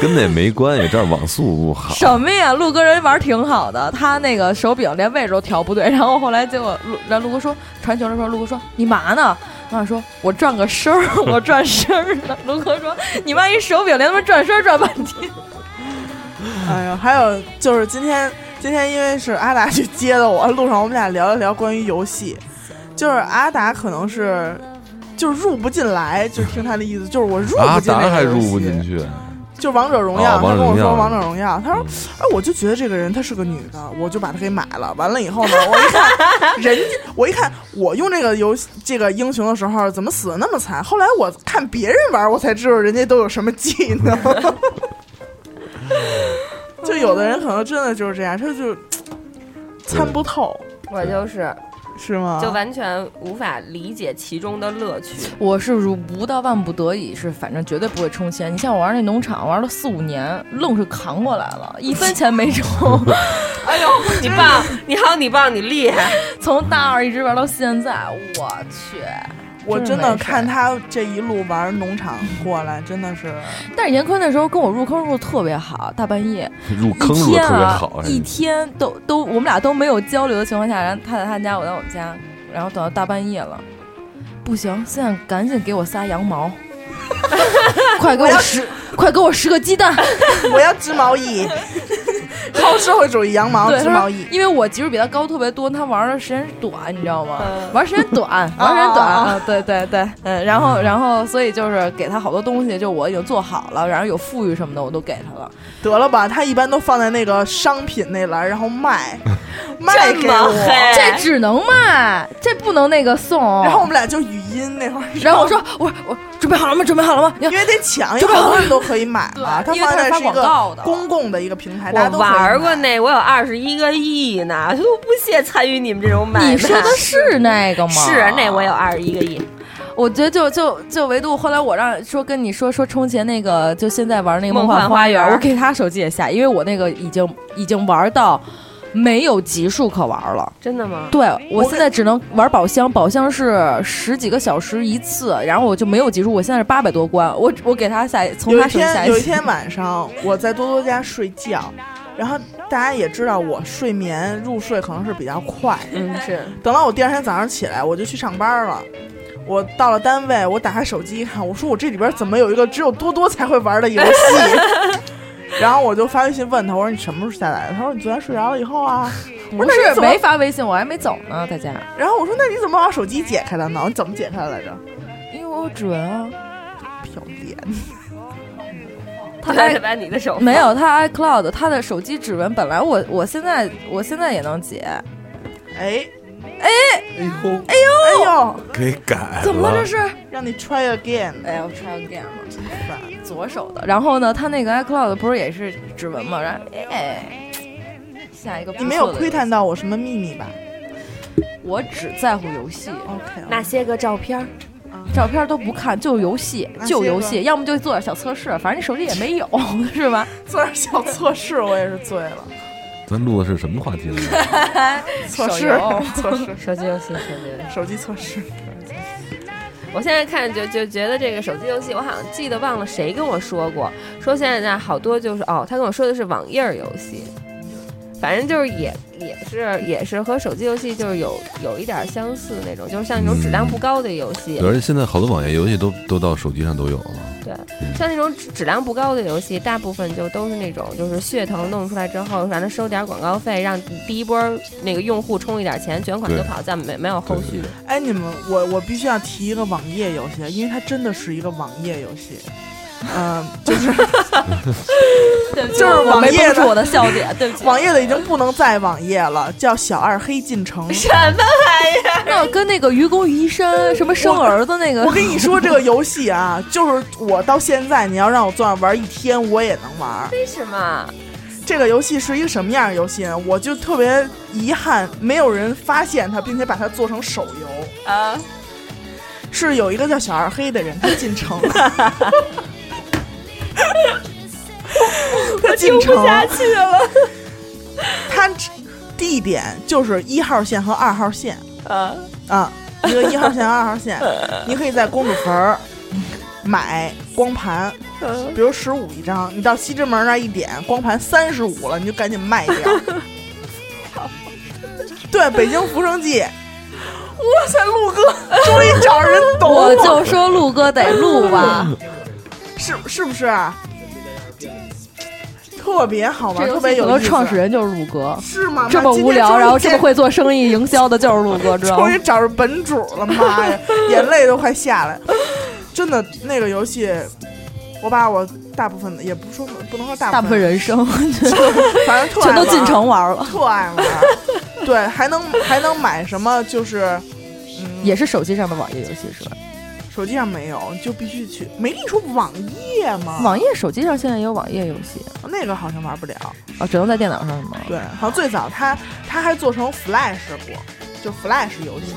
[SPEAKER 3] 跟那没关系，这儿网速不好。
[SPEAKER 4] 什么呀？陆哥人玩挺好的，他那个手柄连位置都调不对。然后后来结果陆，然后陆哥说传球的时候，陆哥说：“你嘛呢？”我想说：“我转个身儿，我转身儿呢。”陆哥说：“你万一手柄连他妈转身儿转半天。”
[SPEAKER 1] 哎呀，还有就是今天，今天因为是阿达去接的我，路上我们俩聊了聊关于游戏。就是阿达可能是就是入不进来，就听他的意思，就是我入不进那个
[SPEAKER 3] 达还入不进去，
[SPEAKER 1] 就王者荣耀，他跟我说王者荣耀，他说，哎，我就觉得这个人她是个女的，我就把她给买了。完了以后呢，我一看人家，我一看我用这个游戏这个英雄的时候怎么死的那么惨，后来我看别人玩，我才知道人家都有什么技能。就有的人可能真的就是这样，他就参不透，
[SPEAKER 2] 我就是
[SPEAKER 1] 是吗？
[SPEAKER 2] 就完全无法理解其中的乐趣。
[SPEAKER 4] 我是如不到万不得已，是反正绝对不会充钱。你像我玩那农场，玩了四五年，愣是扛过来了，一分钱没充。
[SPEAKER 2] 哎呦，你棒，你好，你棒，你厉害！
[SPEAKER 4] 从大二一直玩到现在，我去！
[SPEAKER 1] 我真的看他这一路玩农场过来，真的是。
[SPEAKER 4] 但是严坤那时候跟我入坑入的特别好，大半夜
[SPEAKER 3] 入坑
[SPEAKER 4] 一
[SPEAKER 3] 入的特别
[SPEAKER 4] 天啊
[SPEAKER 3] 好，，
[SPEAKER 4] 一天都都我们俩都没有交流的情况下，然后他在他家，我在我们家，然后等到大半夜了，不行，现在赶紧给我撒羊毛，快给我十，快给我十个鸡蛋。
[SPEAKER 1] 我要织毛衣，好社会主义羊毛织毛衣。
[SPEAKER 4] 因为我级数比他高特别多，他玩的时间短，你知道吗？
[SPEAKER 2] 嗯
[SPEAKER 4] 玩时间短，玩时间短！对对对，嗯，然后然后所以就是给他好多东西，就我已经做好了，然后有富裕什么的我都给他了。
[SPEAKER 1] 得了吧，他一般都放在那个商品那栏，然后卖，卖给我。
[SPEAKER 2] 黑
[SPEAKER 4] 这只能卖，这不能那个送。
[SPEAKER 1] 然后我们俩就语音那会儿，
[SPEAKER 4] 然后我说我我准备好了吗？准备好了吗？
[SPEAKER 1] 因为得抢，因为好多人都可以买嘛。他
[SPEAKER 4] 对因为
[SPEAKER 1] 放
[SPEAKER 4] 他是发广
[SPEAKER 1] 在是一个
[SPEAKER 4] 告的
[SPEAKER 1] 公共的一个平台，大家都可以买。
[SPEAKER 2] 玩过那，我有二十一个亿呢，我都不屑参与你们这种买卖。
[SPEAKER 4] 你说的是那个吗？
[SPEAKER 2] 是那我有二十一个亿，
[SPEAKER 4] 我觉得就就就唯独后来我让说跟你说说充钱那个，就现在玩那个
[SPEAKER 2] 梦
[SPEAKER 4] 幻花
[SPEAKER 2] 幻花园
[SPEAKER 4] 我给他手机也下，因为我那个已经已经玩到没有级数可玩了。
[SPEAKER 2] 真的吗？
[SPEAKER 4] 对我
[SPEAKER 1] 我
[SPEAKER 4] 现在只能玩宝箱，宝箱是十几个小时一次，然后我就没有级数，我现在是八百多关，我我给他下从他手机下
[SPEAKER 1] 天，有一天晚上我在多多家睡觉，然后大家也知道我睡眠入睡可能是比较快，
[SPEAKER 2] 嗯，是
[SPEAKER 1] 等到我第二天早上起来，我就去上班了。我到了单位，我打开手机一看，我说我这里边怎么有一个只有多多才会玩的游戏？然后我就发微信问他，我说你什么时候下来的？他说你昨天睡着了以后啊。我
[SPEAKER 4] 不是
[SPEAKER 1] 说那你怎么
[SPEAKER 4] 没发微信，我还没走呢，大家，
[SPEAKER 1] 然后我说那你怎么把手机解开的呢？你怎么解开的来着？
[SPEAKER 4] 因为我有指纹啊，
[SPEAKER 1] 飘脸。
[SPEAKER 4] 他
[SPEAKER 2] 来把你的手
[SPEAKER 4] 没有他 iCloud 他的手机指纹本来我我现在我现在也能解，
[SPEAKER 1] 哎
[SPEAKER 3] 哎哎呦，
[SPEAKER 1] 哎呦，
[SPEAKER 3] 给改
[SPEAKER 4] 怎么了这是？
[SPEAKER 1] 让你 try again。
[SPEAKER 4] 哎呀，我 try again 了，左手的。然后呢，他那个 iCloud 不是也是指纹吗？然后哎，下一个
[SPEAKER 1] 你没有窥探到我什么秘密吧，
[SPEAKER 4] 我只在乎游戏
[SPEAKER 1] ，？OK，
[SPEAKER 2] 那些个照片儿，
[SPEAKER 4] 照片都不看，就游戏，就游戏，要么就做点小测试，反正你手机也没有，是吧？
[SPEAKER 1] 做点小测试，我也是醉了。
[SPEAKER 3] 咱录的是什么话题？
[SPEAKER 1] 测试测试，
[SPEAKER 2] 手机游戏，手机游戏。
[SPEAKER 1] 手机测试。
[SPEAKER 2] 我现在看就就觉得这个手机游戏，我好像记得忘了谁跟我说过，说现在好多就是哦，他跟我说的是网页游戏，反正就是也也是也是和手机游戏就是有有一点相似的那种，就是像那种质量不高的游戏，
[SPEAKER 3] 而且现在好多网页游戏都都到手机上都有了。
[SPEAKER 2] 对，像那种质质量不高的游戏，大部分就都是那种就是噱头弄出来之后，反正收点广告费，让第一波那个用户充一点钱，卷款就跑，再没没有后续。
[SPEAKER 1] 哎，你们，我我必须要提一个网页游戏，因为它真的是一个网页游戏。嗯、就是就是网页的
[SPEAKER 4] 绷住我的笑点，对不起。
[SPEAKER 1] 网页的已经不能再网页了，叫《小二黑进城》。
[SPEAKER 2] 什么玩意儿？
[SPEAKER 4] 那跟那个愚公移山什么生儿子那个
[SPEAKER 1] 我，跟你说，这个游戏啊，就是我到现在，你要让我坐那玩一天，我也能玩。
[SPEAKER 2] 为什么？
[SPEAKER 1] 这个游戏是一个什么样的游戏呢？我就特别遗憾，没有人发现它，并且把它做成手游。
[SPEAKER 2] 啊，
[SPEAKER 1] 是有一个叫小二黑的人，他进城，他进城，
[SPEAKER 2] 去了。
[SPEAKER 1] 他地点就是一号线和二号线。
[SPEAKER 2] 啊，
[SPEAKER 1] 啊，一个一号线和二号线，你可以在公主坟儿买光盘，比如十五一张，你到西直门那儿一点，光盘三十五了，你就赶紧卖掉。对，北京浮生记，哇塞，陆哥。终于找人懂
[SPEAKER 4] 我就说陆哥得录吧。
[SPEAKER 1] 是是不是啊？特别好玩，特别有意思。
[SPEAKER 4] 戏很多创始人就是鲁哥，
[SPEAKER 1] 是吗？
[SPEAKER 4] 这么无聊，然后这么会做生意营销的，就是鲁哥，知道吗
[SPEAKER 1] 终？于找着本主了，妈呀，眼泪都快下来。真的，那个游戏，我把我大部分的，也不说不能说大
[SPEAKER 4] 大部分人生
[SPEAKER 1] 反正
[SPEAKER 4] 全都进城玩了，
[SPEAKER 1] 特爱玩。对，还能还能买什么？就是嗯，
[SPEAKER 4] 也是手机上的网页游戏是吧？
[SPEAKER 1] 手机上没有，就必须去。没跟你说网页吗？
[SPEAKER 4] 网页手机上现在也有网页游戏
[SPEAKER 1] 那个好像玩不了。
[SPEAKER 4] 啊，只能在电脑上是吗？
[SPEAKER 1] 对，好像最早它它还做成 Flash 过，就 Flash 游戏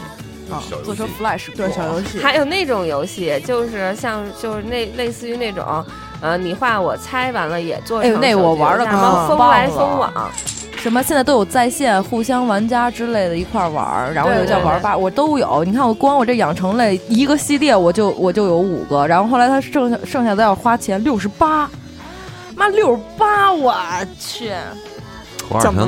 [SPEAKER 1] 啊，
[SPEAKER 4] 做成 Flash
[SPEAKER 1] 对小游戏。
[SPEAKER 2] 还有那种游戏，就是像就是那类似于那种，呃，你画我猜，完了也做成
[SPEAKER 4] 哎呦那我玩得
[SPEAKER 2] 手机什么
[SPEAKER 1] 可
[SPEAKER 2] 风
[SPEAKER 4] 棒了
[SPEAKER 2] 来风往，
[SPEAKER 4] 什么现在都有在线互相玩家之类的一块玩儿，然后
[SPEAKER 2] 对对对
[SPEAKER 4] 有叫玩吧，我都有。你看我光我这养成类一个系列我就我就有五个，然后后来他剩下剩下的要花钱六十八，妈六十八，我去，
[SPEAKER 3] 花点钱怎么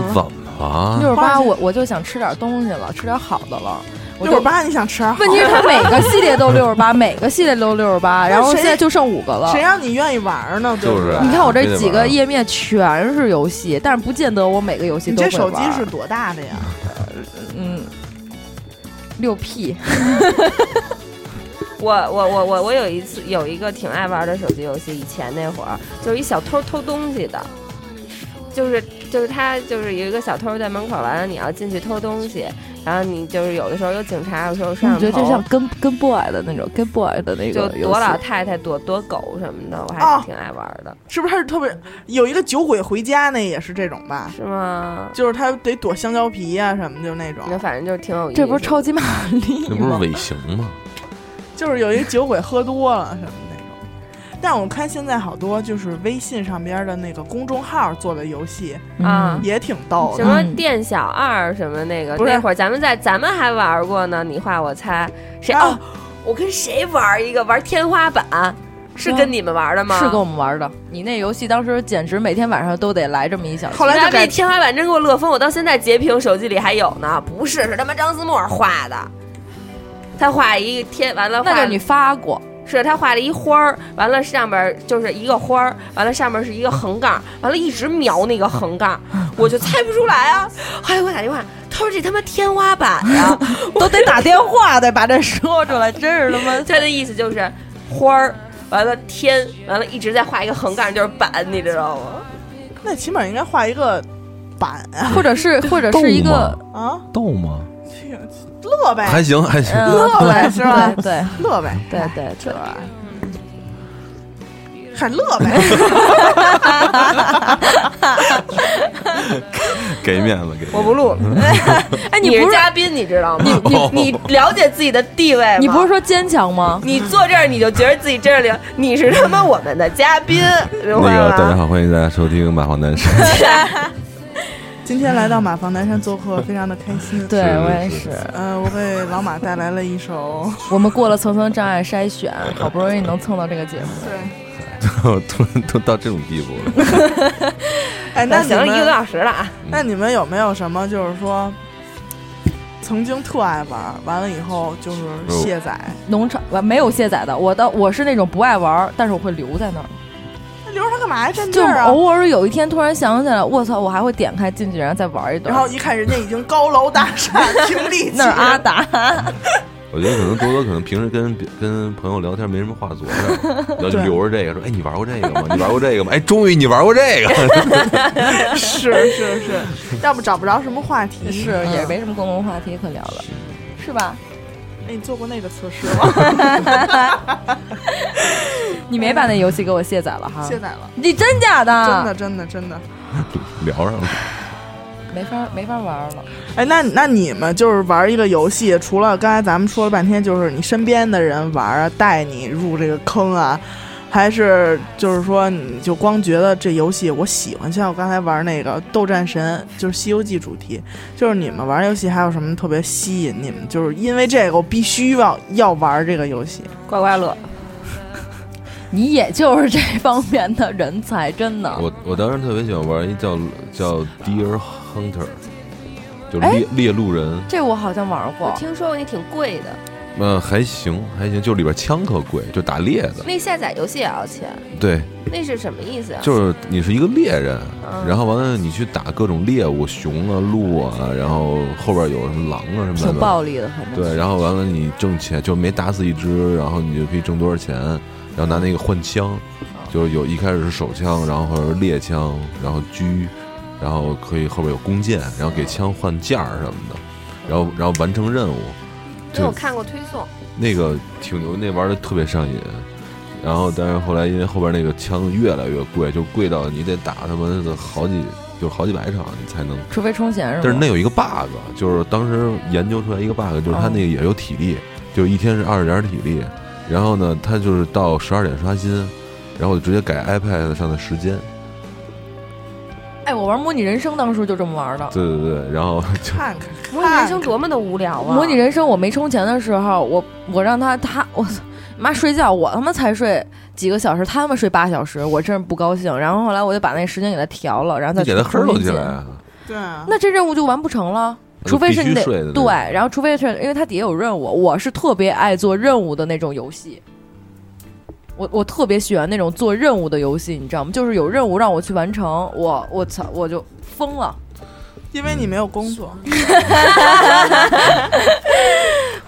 [SPEAKER 3] 了？
[SPEAKER 4] 六十八我我就想吃点东西了，吃点好的了。
[SPEAKER 1] 六十八，你想吃？
[SPEAKER 4] 问题是它每个系列都 六十八，每个系列都六十八，然后现在就剩五个了
[SPEAKER 1] 谁。让你愿意玩呢？对不对
[SPEAKER 3] 就是
[SPEAKER 4] 你看我这几个页面全是游戏，但是不见得我每个游戏都会玩。
[SPEAKER 1] 这手机是多大的呀？
[SPEAKER 4] 嗯六 P，
[SPEAKER 2] 我我我我我有一次有一个挺爱玩的手机游戏，以前那会儿就是一小偷偷东西的，就是就是他就是有一个小偷在门口，完了你要进去偷东西，然后你就是有的时候有警察，有的时候有摄像
[SPEAKER 4] 你觉得这像，跟跟 boy 的那种跟 boy 的那
[SPEAKER 2] 就
[SPEAKER 4] 个游
[SPEAKER 2] 躲老？太太、躲躲狗什么的，我还是挺爱玩的，
[SPEAKER 1] 是不是？它是特别有一个酒鬼回家那也是这种吧？
[SPEAKER 2] 是吗？
[SPEAKER 1] 就是他得躲香蕉皮啊、什么，就那种。
[SPEAKER 2] 那反正就是挺有意思。
[SPEAKER 4] 这不是超级玛丽吗？
[SPEAKER 3] 那不是尾行吗？
[SPEAKER 1] 就是有一个酒鬼喝多了什么那种。但我看现在好多就是微信上边的那个公众号做的游戏
[SPEAKER 2] 啊
[SPEAKER 1] 也挺逗的。
[SPEAKER 2] 什么
[SPEAKER 4] 嗯
[SPEAKER 2] 店小二什么那个，
[SPEAKER 1] 不是
[SPEAKER 2] 那会儿咱们在咱们还玩过呢。你画我猜，谁？
[SPEAKER 1] 啊
[SPEAKER 2] 哦，我跟谁玩一个玩天花板？是跟你们玩的吗？
[SPEAKER 4] 是跟我们玩的。你那游戏当时简直每天晚上都得来这么一小时。
[SPEAKER 1] 后来就改
[SPEAKER 2] 那天花板真给我乐疯，我到现在截屏手机里还有呢。不是，是他妈张思墨画的，他画一个天，完了画
[SPEAKER 4] 那就你发过，
[SPEAKER 2] 是他画了一花儿，完了上边就是一个花儿，完了上面是一个横杠，完了一直描那个横杠，我就猜不出来啊。后来给我打电话，他说这他妈天花板呀，
[SPEAKER 4] 都得打电话得把这说出来，真是他妈。
[SPEAKER 2] 他的意思就是花儿，完了天，完了一直在画一个横杠，就是板，你知道吗？
[SPEAKER 1] 那起码应该画一个板啊
[SPEAKER 4] 或者是或者是一个
[SPEAKER 1] 啊，
[SPEAKER 3] 逗吗？
[SPEAKER 1] 乐呗，
[SPEAKER 3] 还行还行，
[SPEAKER 4] 嗯
[SPEAKER 1] 乐呗是吧
[SPEAKER 4] 对对
[SPEAKER 1] 乐呗，
[SPEAKER 4] 对对对，
[SPEAKER 1] 还乐呗。
[SPEAKER 3] 给面子给面子。
[SPEAKER 2] 我不录了，
[SPEAKER 4] 哎，
[SPEAKER 2] 你
[SPEAKER 4] 是
[SPEAKER 2] 是嘉宾，你知道吗？
[SPEAKER 3] 你
[SPEAKER 2] 你你了解自己的地位吗？
[SPEAKER 4] 你不是说坚强吗？
[SPEAKER 2] 你坐这儿你就觉得自己这儿领，你是他妈我们的嘉宾，明
[SPEAKER 3] 那
[SPEAKER 2] 白吗？
[SPEAKER 3] 个大家好，欢迎大家收听《马放南山》。
[SPEAKER 1] 今天来到马房南山做客，非常的开心。
[SPEAKER 4] 对我也
[SPEAKER 3] 是
[SPEAKER 4] 是。
[SPEAKER 1] 呃，我为老马带来了一首，
[SPEAKER 4] 我们过了层层障碍筛选，好不容易能蹭到这个节目。
[SPEAKER 1] 对，
[SPEAKER 3] 突然都到这种地步了，
[SPEAKER 1] 哎，那你
[SPEAKER 2] 行了，一个多，小时了啊！
[SPEAKER 1] 那你们有没有什么就是说，曾经特爱玩，完了以后就是卸载，
[SPEAKER 4] 农场我没有卸载的，我的我是那种不爱玩，但是我会留在那儿。
[SPEAKER 1] 那留着它干嘛呀？占地
[SPEAKER 4] 就
[SPEAKER 1] 儿啊！
[SPEAKER 4] 偶尔有一天突然想起来，我操，我还会点开进去，然后再玩一段。
[SPEAKER 1] 然后一看人家已经高楼大厦 平地起，
[SPEAKER 4] 那是阿达，
[SPEAKER 3] 我觉得可能多多可能平时跟跟朋友聊天没什么话做的，然后就留着这个说，哎，你玩过这个吗？你玩过这个吗？哎，终于你玩过这个，
[SPEAKER 1] 是是是，要不找不着什么话题。
[SPEAKER 4] 是也没什么共同话题可聊了，是吧？
[SPEAKER 1] 哎，你做过那个测试吗？
[SPEAKER 4] 你没把那游戏给我卸载了哈？
[SPEAKER 1] 卸载了，
[SPEAKER 4] 你真假的？
[SPEAKER 1] 真的真的真的。
[SPEAKER 3] 聊上了。
[SPEAKER 4] 没法没法玩了。
[SPEAKER 1] 哎，那那你们就是玩一个游戏，除了刚才咱们说了半天，就是你身边的人玩啊，带你入这个坑啊，还是就是说你就光觉得这游戏我喜欢，像我刚才玩那个《斗战神》，就是《西游记》主题，就是你们玩游戏还有什么特别吸引你们？就是因为这个我必须要要玩这个游戏。
[SPEAKER 2] 刮刮乐，
[SPEAKER 4] 你也就是这方面的人才，真的。
[SPEAKER 3] 我我当时特别喜欢玩一叫叫 Deer Hunter，就
[SPEAKER 4] 哎
[SPEAKER 3] 猎猎鹿人。
[SPEAKER 4] 这我好像玩
[SPEAKER 2] 我
[SPEAKER 4] 过。
[SPEAKER 2] 听说过也挺贵的，
[SPEAKER 3] 呃，还行还行，就里边枪可贵，就打猎的。
[SPEAKER 2] 那下载游戏也要钱，
[SPEAKER 3] 对，
[SPEAKER 2] 那是什么意思啊？
[SPEAKER 3] 就是你是一个猎人，
[SPEAKER 2] 嗯
[SPEAKER 3] 然后完了你去打各种猎物，熊啊、鹿啊，然后后边有什么狼啊什么的。
[SPEAKER 4] 挺暴力的，反正
[SPEAKER 3] 对，然后完了你挣钱，就没打死一只，然后你就可以挣多少钱，然后拿那个换枪，就是有一开始是手枪，然后或者猎枪，然后狙，然后可以后边有弓箭，然后给枪换件儿什么的，然后然后完成任务，就
[SPEAKER 2] 因为我看过推送，
[SPEAKER 3] 那个挺牛，那玩的特别上瘾。然后，但是后来因为后边那个枪越来越贵，就贵到你得打他妈的好几，就是好几百场你才能。
[SPEAKER 4] 除非充钱是吧？
[SPEAKER 3] 但是那有一个 bug，就是当时研究出来一个 bug，就是他那个也有体力，就是一天是二十点体力。然后呢，他就是到十二点刷新，然后就直接改 iPad 上的时间。
[SPEAKER 4] 哎，我玩模拟人生当时就这么玩的。
[SPEAKER 3] 对对对，然后就
[SPEAKER 1] 看看，
[SPEAKER 2] 模拟人生多么的无聊啊！
[SPEAKER 4] 模拟人生我没充钱的时候，我我让他他我操妈睡觉，我他妈才睡几个小时，他他妈睡八小时，我真是不高兴。然后后来我就把那时间给他调了，然后再
[SPEAKER 3] 给它
[SPEAKER 4] 重新进
[SPEAKER 3] 哼起来。啊。
[SPEAKER 1] 对啊，
[SPEAKER 4] 那这任务就完不成了。除非是你得对，然后除非是因为它底下有任务，我是特别爱做任务的那种游戏。我我特别喜欢那种做任务的游戏，你知道吗？就是有任务让我去完成，我我操我就疯了。
[SPEAKER 1] 因为你没有工作，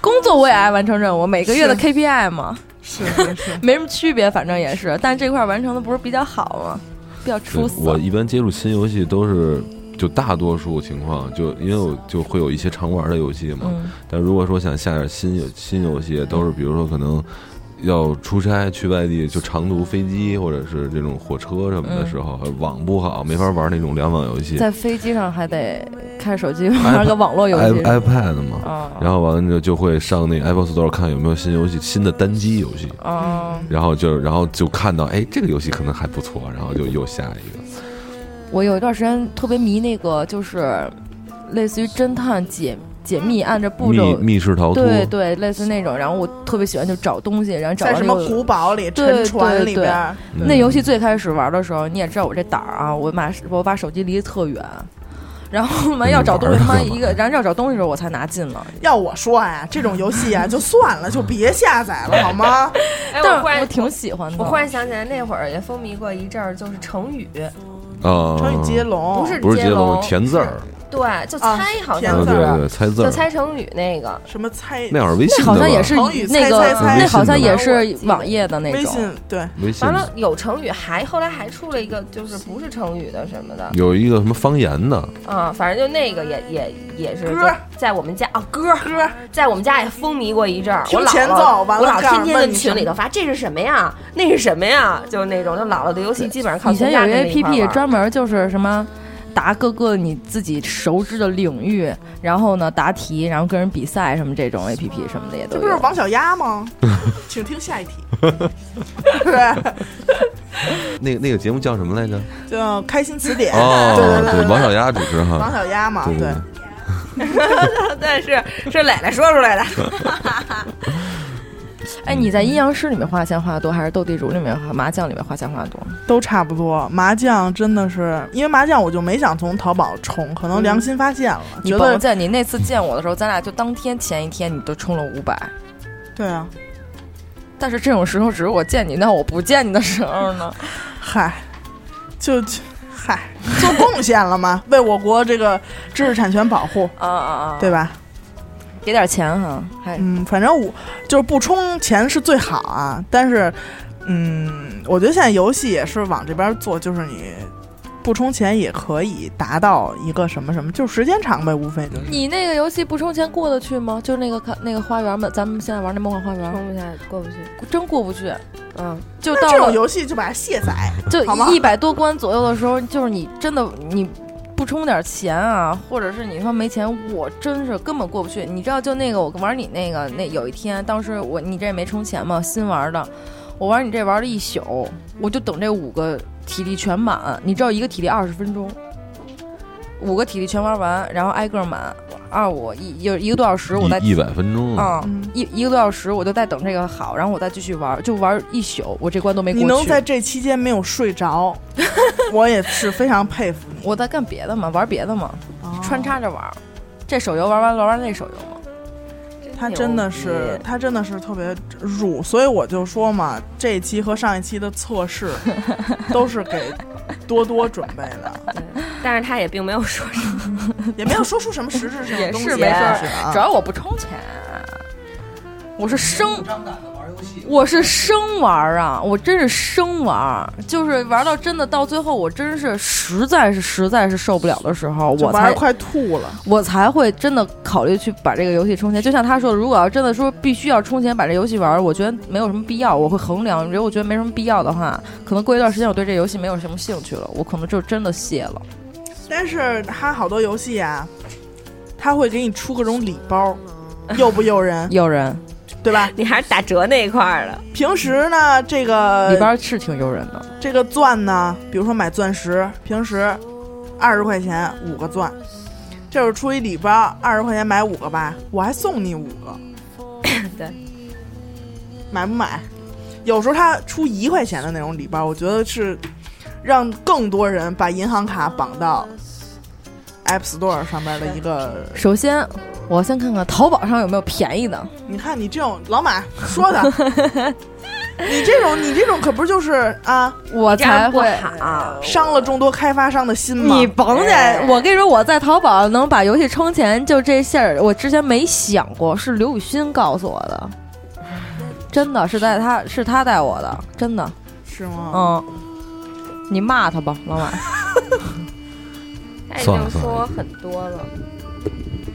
[SPEAKER 4] 工作我也爱完成任务，每个月的 KPI 嘛，
[SPEAKER 1] 是是是，
[SPEAKER 4] 没什么区别，反正也是。但这块完成的不是比较好吗？比较出色。
[SPEAKER 3] 我一般接触新游戏都是，就大多数情况，就因为我就会有一些常玩的游戏嘛。
[SPEAKER 4] 嗯，
[SPEAKER 3] 但如果说想下点新游新游戏，都是比如说可能要出差去外地，就长途飞机或者是这种火车什么的时候，网不好，没法玩那种联网游戏。
[SPEAKER 4] 在飞机上还得看手机玩个网络游戏。
[SPEAKER 3] iPad 嘛，
[SPEAKER 4] 啊，
[SPEAKER 3] 然后完了就就会上那 Apple Store 看有没有新游戏、新的单机游戏，
[SPEAKER 4] 哦，
[SPEAKER 3] 然后就然后就看到哎这个游戏可能还不错，然后就又下一个。
[SPEAKER 4] 我有一段时间特别迷那个，就是类似于侦探解解密，按照步骤。
[SPEAKER 3] 密室逃脱，
[SPEAKER 4] 对对，类似那种，然后我特别喜欢就找东西，然后找
[SPEAKER 1] 在什么古堡里、
[SPEAKER 4] 对
[SPEAKER 1] 沉船里边
[SPEAKER 4] 那游戏最开始玩的时候，你也知道我这胆儿啊，我把我把手机离得特远，然后嘛要找东西，他妈一个，然后要找东西的时候我才拿近了。
[SPEAKER 1] 要我说呀，这种游戏啊，就算了，就别下载了，好吗？
[SPEAKER 2] 哎，
[SPEAKER 4] 但
[SPEAKER 2] 我忽然
[SPEAKER 4] 是我挺喜欢的。
[SPEAKER 2] 我忽然想起来，那会儿也风靡过一阵儿，就是成语，
[SPEAKER 3] 啊，
[SPEAKER 1] 成语接龙
[SPEAKER 2] 不是
[SPEAKER 3] 不是接龙
[SPEAKER 2] 龙，
[SPEAKER 3] 填字儿，
[SPEAKER 2] 对，就
[SPEAKER 1] 啊
[SPEAKER 2] 猜，好像是，
[SPEAKER 3] 对，猜字
[SPEAKER 2] 就，猜成语那个。
[SPEAKER 1] 什么猜？
[SPEAKER 3] 那会儿微信
[SPEAKER 4] 那好像也是那个
[SPEAKER 1] 猜猜，猜
[SPEAKER 4] 那好像也是网页的那
[SPEAKER 1] 微
[SPEAKER 4] 种。
[SPEAKER 1] 信对，
[SPEAKER 3] 微信
[SPEAKER 2] 完了有成语，还后来还出了一个，就是不是成语的什么的。
[SPEAKER 3] 有一个什么方言的，
[SPEAKER 2] 啊，反正就那个也也也是在我们家啊歌歌，在我们家也风靡过一阵儿。我姥
[SPEAKER 1] 前奏
[SPEAKER 2] 姥
[SPEAKER 1] 完了告诉
[SPEAKER 2] 我姥天天
[SPEAKER 1] 问你什么。
[SPEAKER 2] 跟群里头发这是什么呀，那是什么呀，就是那种就姥姥的游戏基本上靠
[SPEAKER 4] 以前有一个
[SPEAKER 2] 全家跟着一块
[SPEAKER 4] APP 专门就是什么。答各个你自己熟知的领域，然后呢答题，然后跟人比赛什么这种 A P P 什么的也都有。
[SPEAKER 1] 这不是王小丫吗？请听下一题。对，
[SPEAKER 3] 那个那个节目叫什么来着？
[SPEAKER 1] 叫开心词典。
[SPEAKER 3] 哦，
[SPEAKER 1] 对对对，
[SPEAKER 3] 王小丫主持哈王，
[SPEAKER 1] 小丫嘛，
[SPEAKER 3] 对
[SPEAKER 1] 对
[SPEAKER 3] 对，
[SPEAKER 2] 对，是是磊磊说出来的。
[SPEAKER 4] 哎，你在阴阳师里面花钱花的多，还是斗地主里面、麻将里面花钱花的多？
[SPEAKER 1] 都差不多。麻将真的是，因为麻将我就没想从淘宝充，可能良心发现了，
[SPEAKER 4] 你甭
[SPEAKER 1] 觉得
[SPEAKER 4] 见你那次见我的时候，咱俩就当天前一天你都充了五百，
[SPEAKER 1] 对啊，
[SPEAKER 4] 但是这种时候只是我见你，那我不见你的时候呢？
[SPEAKER 1] 嗨，就就嗨，做贡献了吗，为我国这个知识产权保护，
[SPEAKER 4] 啊啊啊！
[SPEAKER 1] 对吧？
[SPEAKER 4] 给点钱哈，还
[SPEAKER 1] 嗯，反正我就是不充钱是最好啊，但是，嗯，我觉得现在游戏也是往这边做，就是你不充钱也可以达到一个什么什么，就是时间长呗，无非就是。
[SPEAKER 4] 你那个游戏不充钱过得去吗？就是那个看那个花园嘛，咱们现在玩那梦幻花园，
[SPEAKER 2] 冲不下，过不去。
[SPEAKER 4] 真过不去。
[SPEAKER 2] 嗯，
[SPEAKER 4] 就到
[SPEAKER 1] 那这种
[SPEAKER 4] 了
[SPEAKER 1] 游戏就把它卸载，
[SPEAKER 4] 就
[SPEAKER 1] 好吗
[SPEAKER 4] 一百多关左右的时候，就是你真的你不充点钱啊，或者是你说没钱，我真是根本过不去。你知道，就那个我玩你那个那有一天，当时我你这没充钱嘛，新玩的，我玩你这玩了一宿，我就等这五个体力全满。你知道一个体力二十分钟，五个体力全玩完，然后挨个满。二五一有一个多小时，我在
[SPEAKER 3] 一一百分钟啊，
[SPEAKER 4] 一一个多小时，我就在等这个好，然后我再继续玩，就玩一宿，我这关都没过去。
[SPEAKER 1] 你能在这期间没有睡着，我也是非常佩服你。
[SPEAKER 4] 我在干别的嘛，玩别的嘛，
[SPEAKER 1] 哦。
[SPEAKER 4] 穿插着玩。这手游玩完玩完那手游嘛，
[SPEAKER 1] 他真的是他真的是特别入，所以我就说嘛，这一期和上一期的测试 都是给多多准备的，
[SPEAKER 2] 但是他也并没有说什么。
[SPEAKER 1] 也没有说出什么实质性的
[SPEAKER 4] 也
[SPEAKER 1] 东西
[SPEAKER 4] 是没
[SPEAKER 1] 来
[SPEAKER 4] 事
[SPEAKER 1] 是啊
[SPEAKER 4] 主要我不充钱，我是生
[SPEAKER 5] 张胆的玩游戏，
[SPEAKER 4] 我是生玩儿啊，我真是生玩儿，就是玩到真的到最后，我真是实在是实在是受不了的时候，我才
[SPEAKER 1] 快吐了。
[SPEAKER 4] 我才会真的考虑去把这个游戏充钱。就像他说的，如果要真的说必须要充钱把这游戏玩儿，我觉得没有什么必要。我会衡量，如果我觉得没什么必要的话，可能过一段时间我对这游戏没有什么兴趣了，我可能就真的卸了。
[SPEAKER 1] 但是它好多游戏啊，它会给你出各种礼包，诱不诱人，
[SPEAKER 4] 诱人。
[SPEAKER 1] 对吧？
[SPEAKER 2] 你还是打折那一块儿的，
[SPEAKER 1] 平时呢，这个
[SPEAKER 4] 里边是挺诱人的，
[SPEAKER 1] 这个钻呢，比如说买钻石，平时二十块钱五个钻，这会儿出一礼包，二十块钱买五个吧，我还送你五个，
[SPEAKER 2] 对，
[SPEAKER 1] 买不买？有时候他出一块钱的那种礼包，我觉得是让更多人把银行卡绑到 App Store 上面的一个。
[SPEAKER 4] 首先我先看看淘宝上有没有便宜的。
[SPEAKER 1] 你看你这种老马说的，你这种你这种可不就是啊
[SPEAKER 4] 我才会。
[SPEAKER 2] 好。
[SPEAKER 1] 伤了众多开发商的心吗？
[SPEAKER 4] 你甭
[SPEAKER 2] 哎
[SPEAKER 4] 介，我跟你说，我在淘宝能把游戏充钱，就这事儿，我之前没想过，是刘雨欣告诉我的，真的是在他是他带我的，真的，
[SPEAKER 1] 是吗？
[SPEAKER 4] 嗯，你骂他吧，老马，
[SPEAKER 2] 他已
[SPEAKER 3] 算了算
[SPEAKER 2] 说很多了，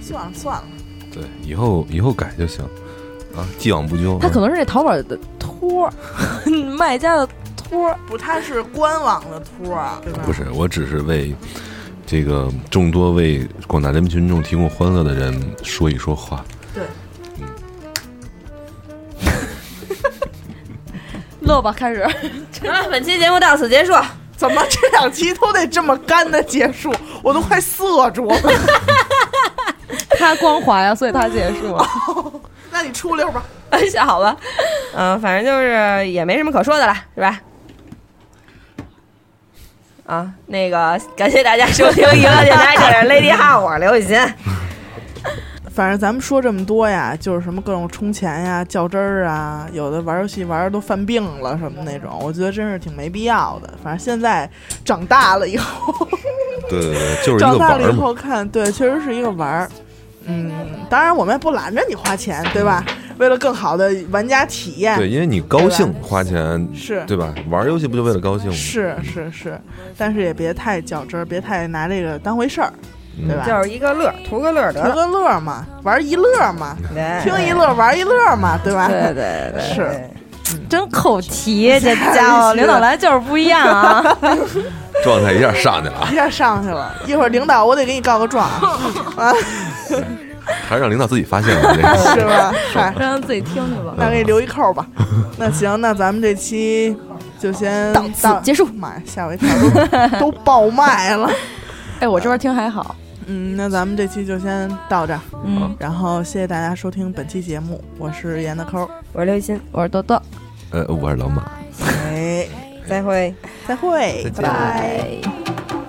[SPEAKER 1] 算了算了，
[SPEAKER 3] 对，以后以后改就行啊，既往不咎。
[SPEAKER 4] 他可能是那淘宝的托儿，卖家的托儿，
[SPEAKER 1] 不，他是官网的托儿，对吧？
[SPEAKER 3] 不是，我只是为这个众多为广大人民群众提供欢乐的人说一说话。
[SPEAKER 4] 对 乐吧，开始，
[SPEAKER 2] 行了，本期节目到此结束。
[SPEAKER 1] 怎么这两期都得这么干的结束？我都快涩住了。
[SPEAKER 4] 他光滑呀，所以他结束了。
[SPEAKER 1] 那你出溜吧。
[SPEAKER 2] 好吧，嗯、反正就是也没什么可说的了，是吧？啊，那个感谢大家收听娱乐电台，这是 Lady 号，我是刘雨欣。
[SPEAKER 1] 反正咱们说这么多呀，就是什么各种充钱呀、较真儿啊，有的玩游戏玩的都犯病了什么那种，我觉得真是挺没必要的。反正现在长大了以后，
[SPEAKER 3] 对对对，就是一
[SPEAKER 1] 长。大了以后看，对，确实是一个玩儿。嗯，当然我们也不拦着你花钱，对吧？为了更好的玩家体验，
[SPEAKER 3] 对，因为你高兴花钱，
[SPEAKER 1] 是
[SPEAKER 3] 对吧？玩游戏不就为了高兴吗？
[SPEAKER 1] 是是是，但是也别太较真儿，别太拿这个当回事儿，
[SPEAKER 3] 嗯
[SPEAKER 1] 对吧？
[SPEAKER 2] 就是一个乐儿，图个乐儿得了。
[SPEAKER 1] 图个乐儿嘛，玩一乐嘛，听一乐玩一乐嘛，对吧？
[SPEAKER 2] 对对对，
[SPEAKER 1] 是
[SPEAKER 4] 真扣题，这家伙 领导来就是不一样啊！
[SPEAKER 3] 状态一下上去了啊，
[SPEAKER 1] 一下上去了。一会儿领导我得给你告个状啊，
[SPEAKER 3] 还是让领导自己发现吧这个。
[SPEAKER 1] 是吧？嗨，
[SPEAKER 4] 让他自己听去吧。
[SPEAKER 1] 那给你留一扣吧。那行，那咱们这期就先
[SPEAKER 4] 到此结束
[SPEAKER 1] 妈呀，吓我一跳，都都爆麦了。
[SPEAKER 4] 哎，我这边听还好，
[SPEAKER 1] 嗯，那咱们这期就先到这儿，
[SPEAKER 4] 嗯，
[SPEAKER 1] 然后谢谢大家收听本期节目，我是严的抠，
[SPEAKER 2] 我是刘雨欣，
[SPEAKER 4] 我是多多，
[SPEAKER 3] 呃，我是老马。
[SPEAKER 1] 哎，
[SPEAKER 2] 再会。
[SPEAKER 1] 再会，
[SPEAKER 3] 再
[SPEAKER 1] 拜拜。
[SPEAKER 4] 拜。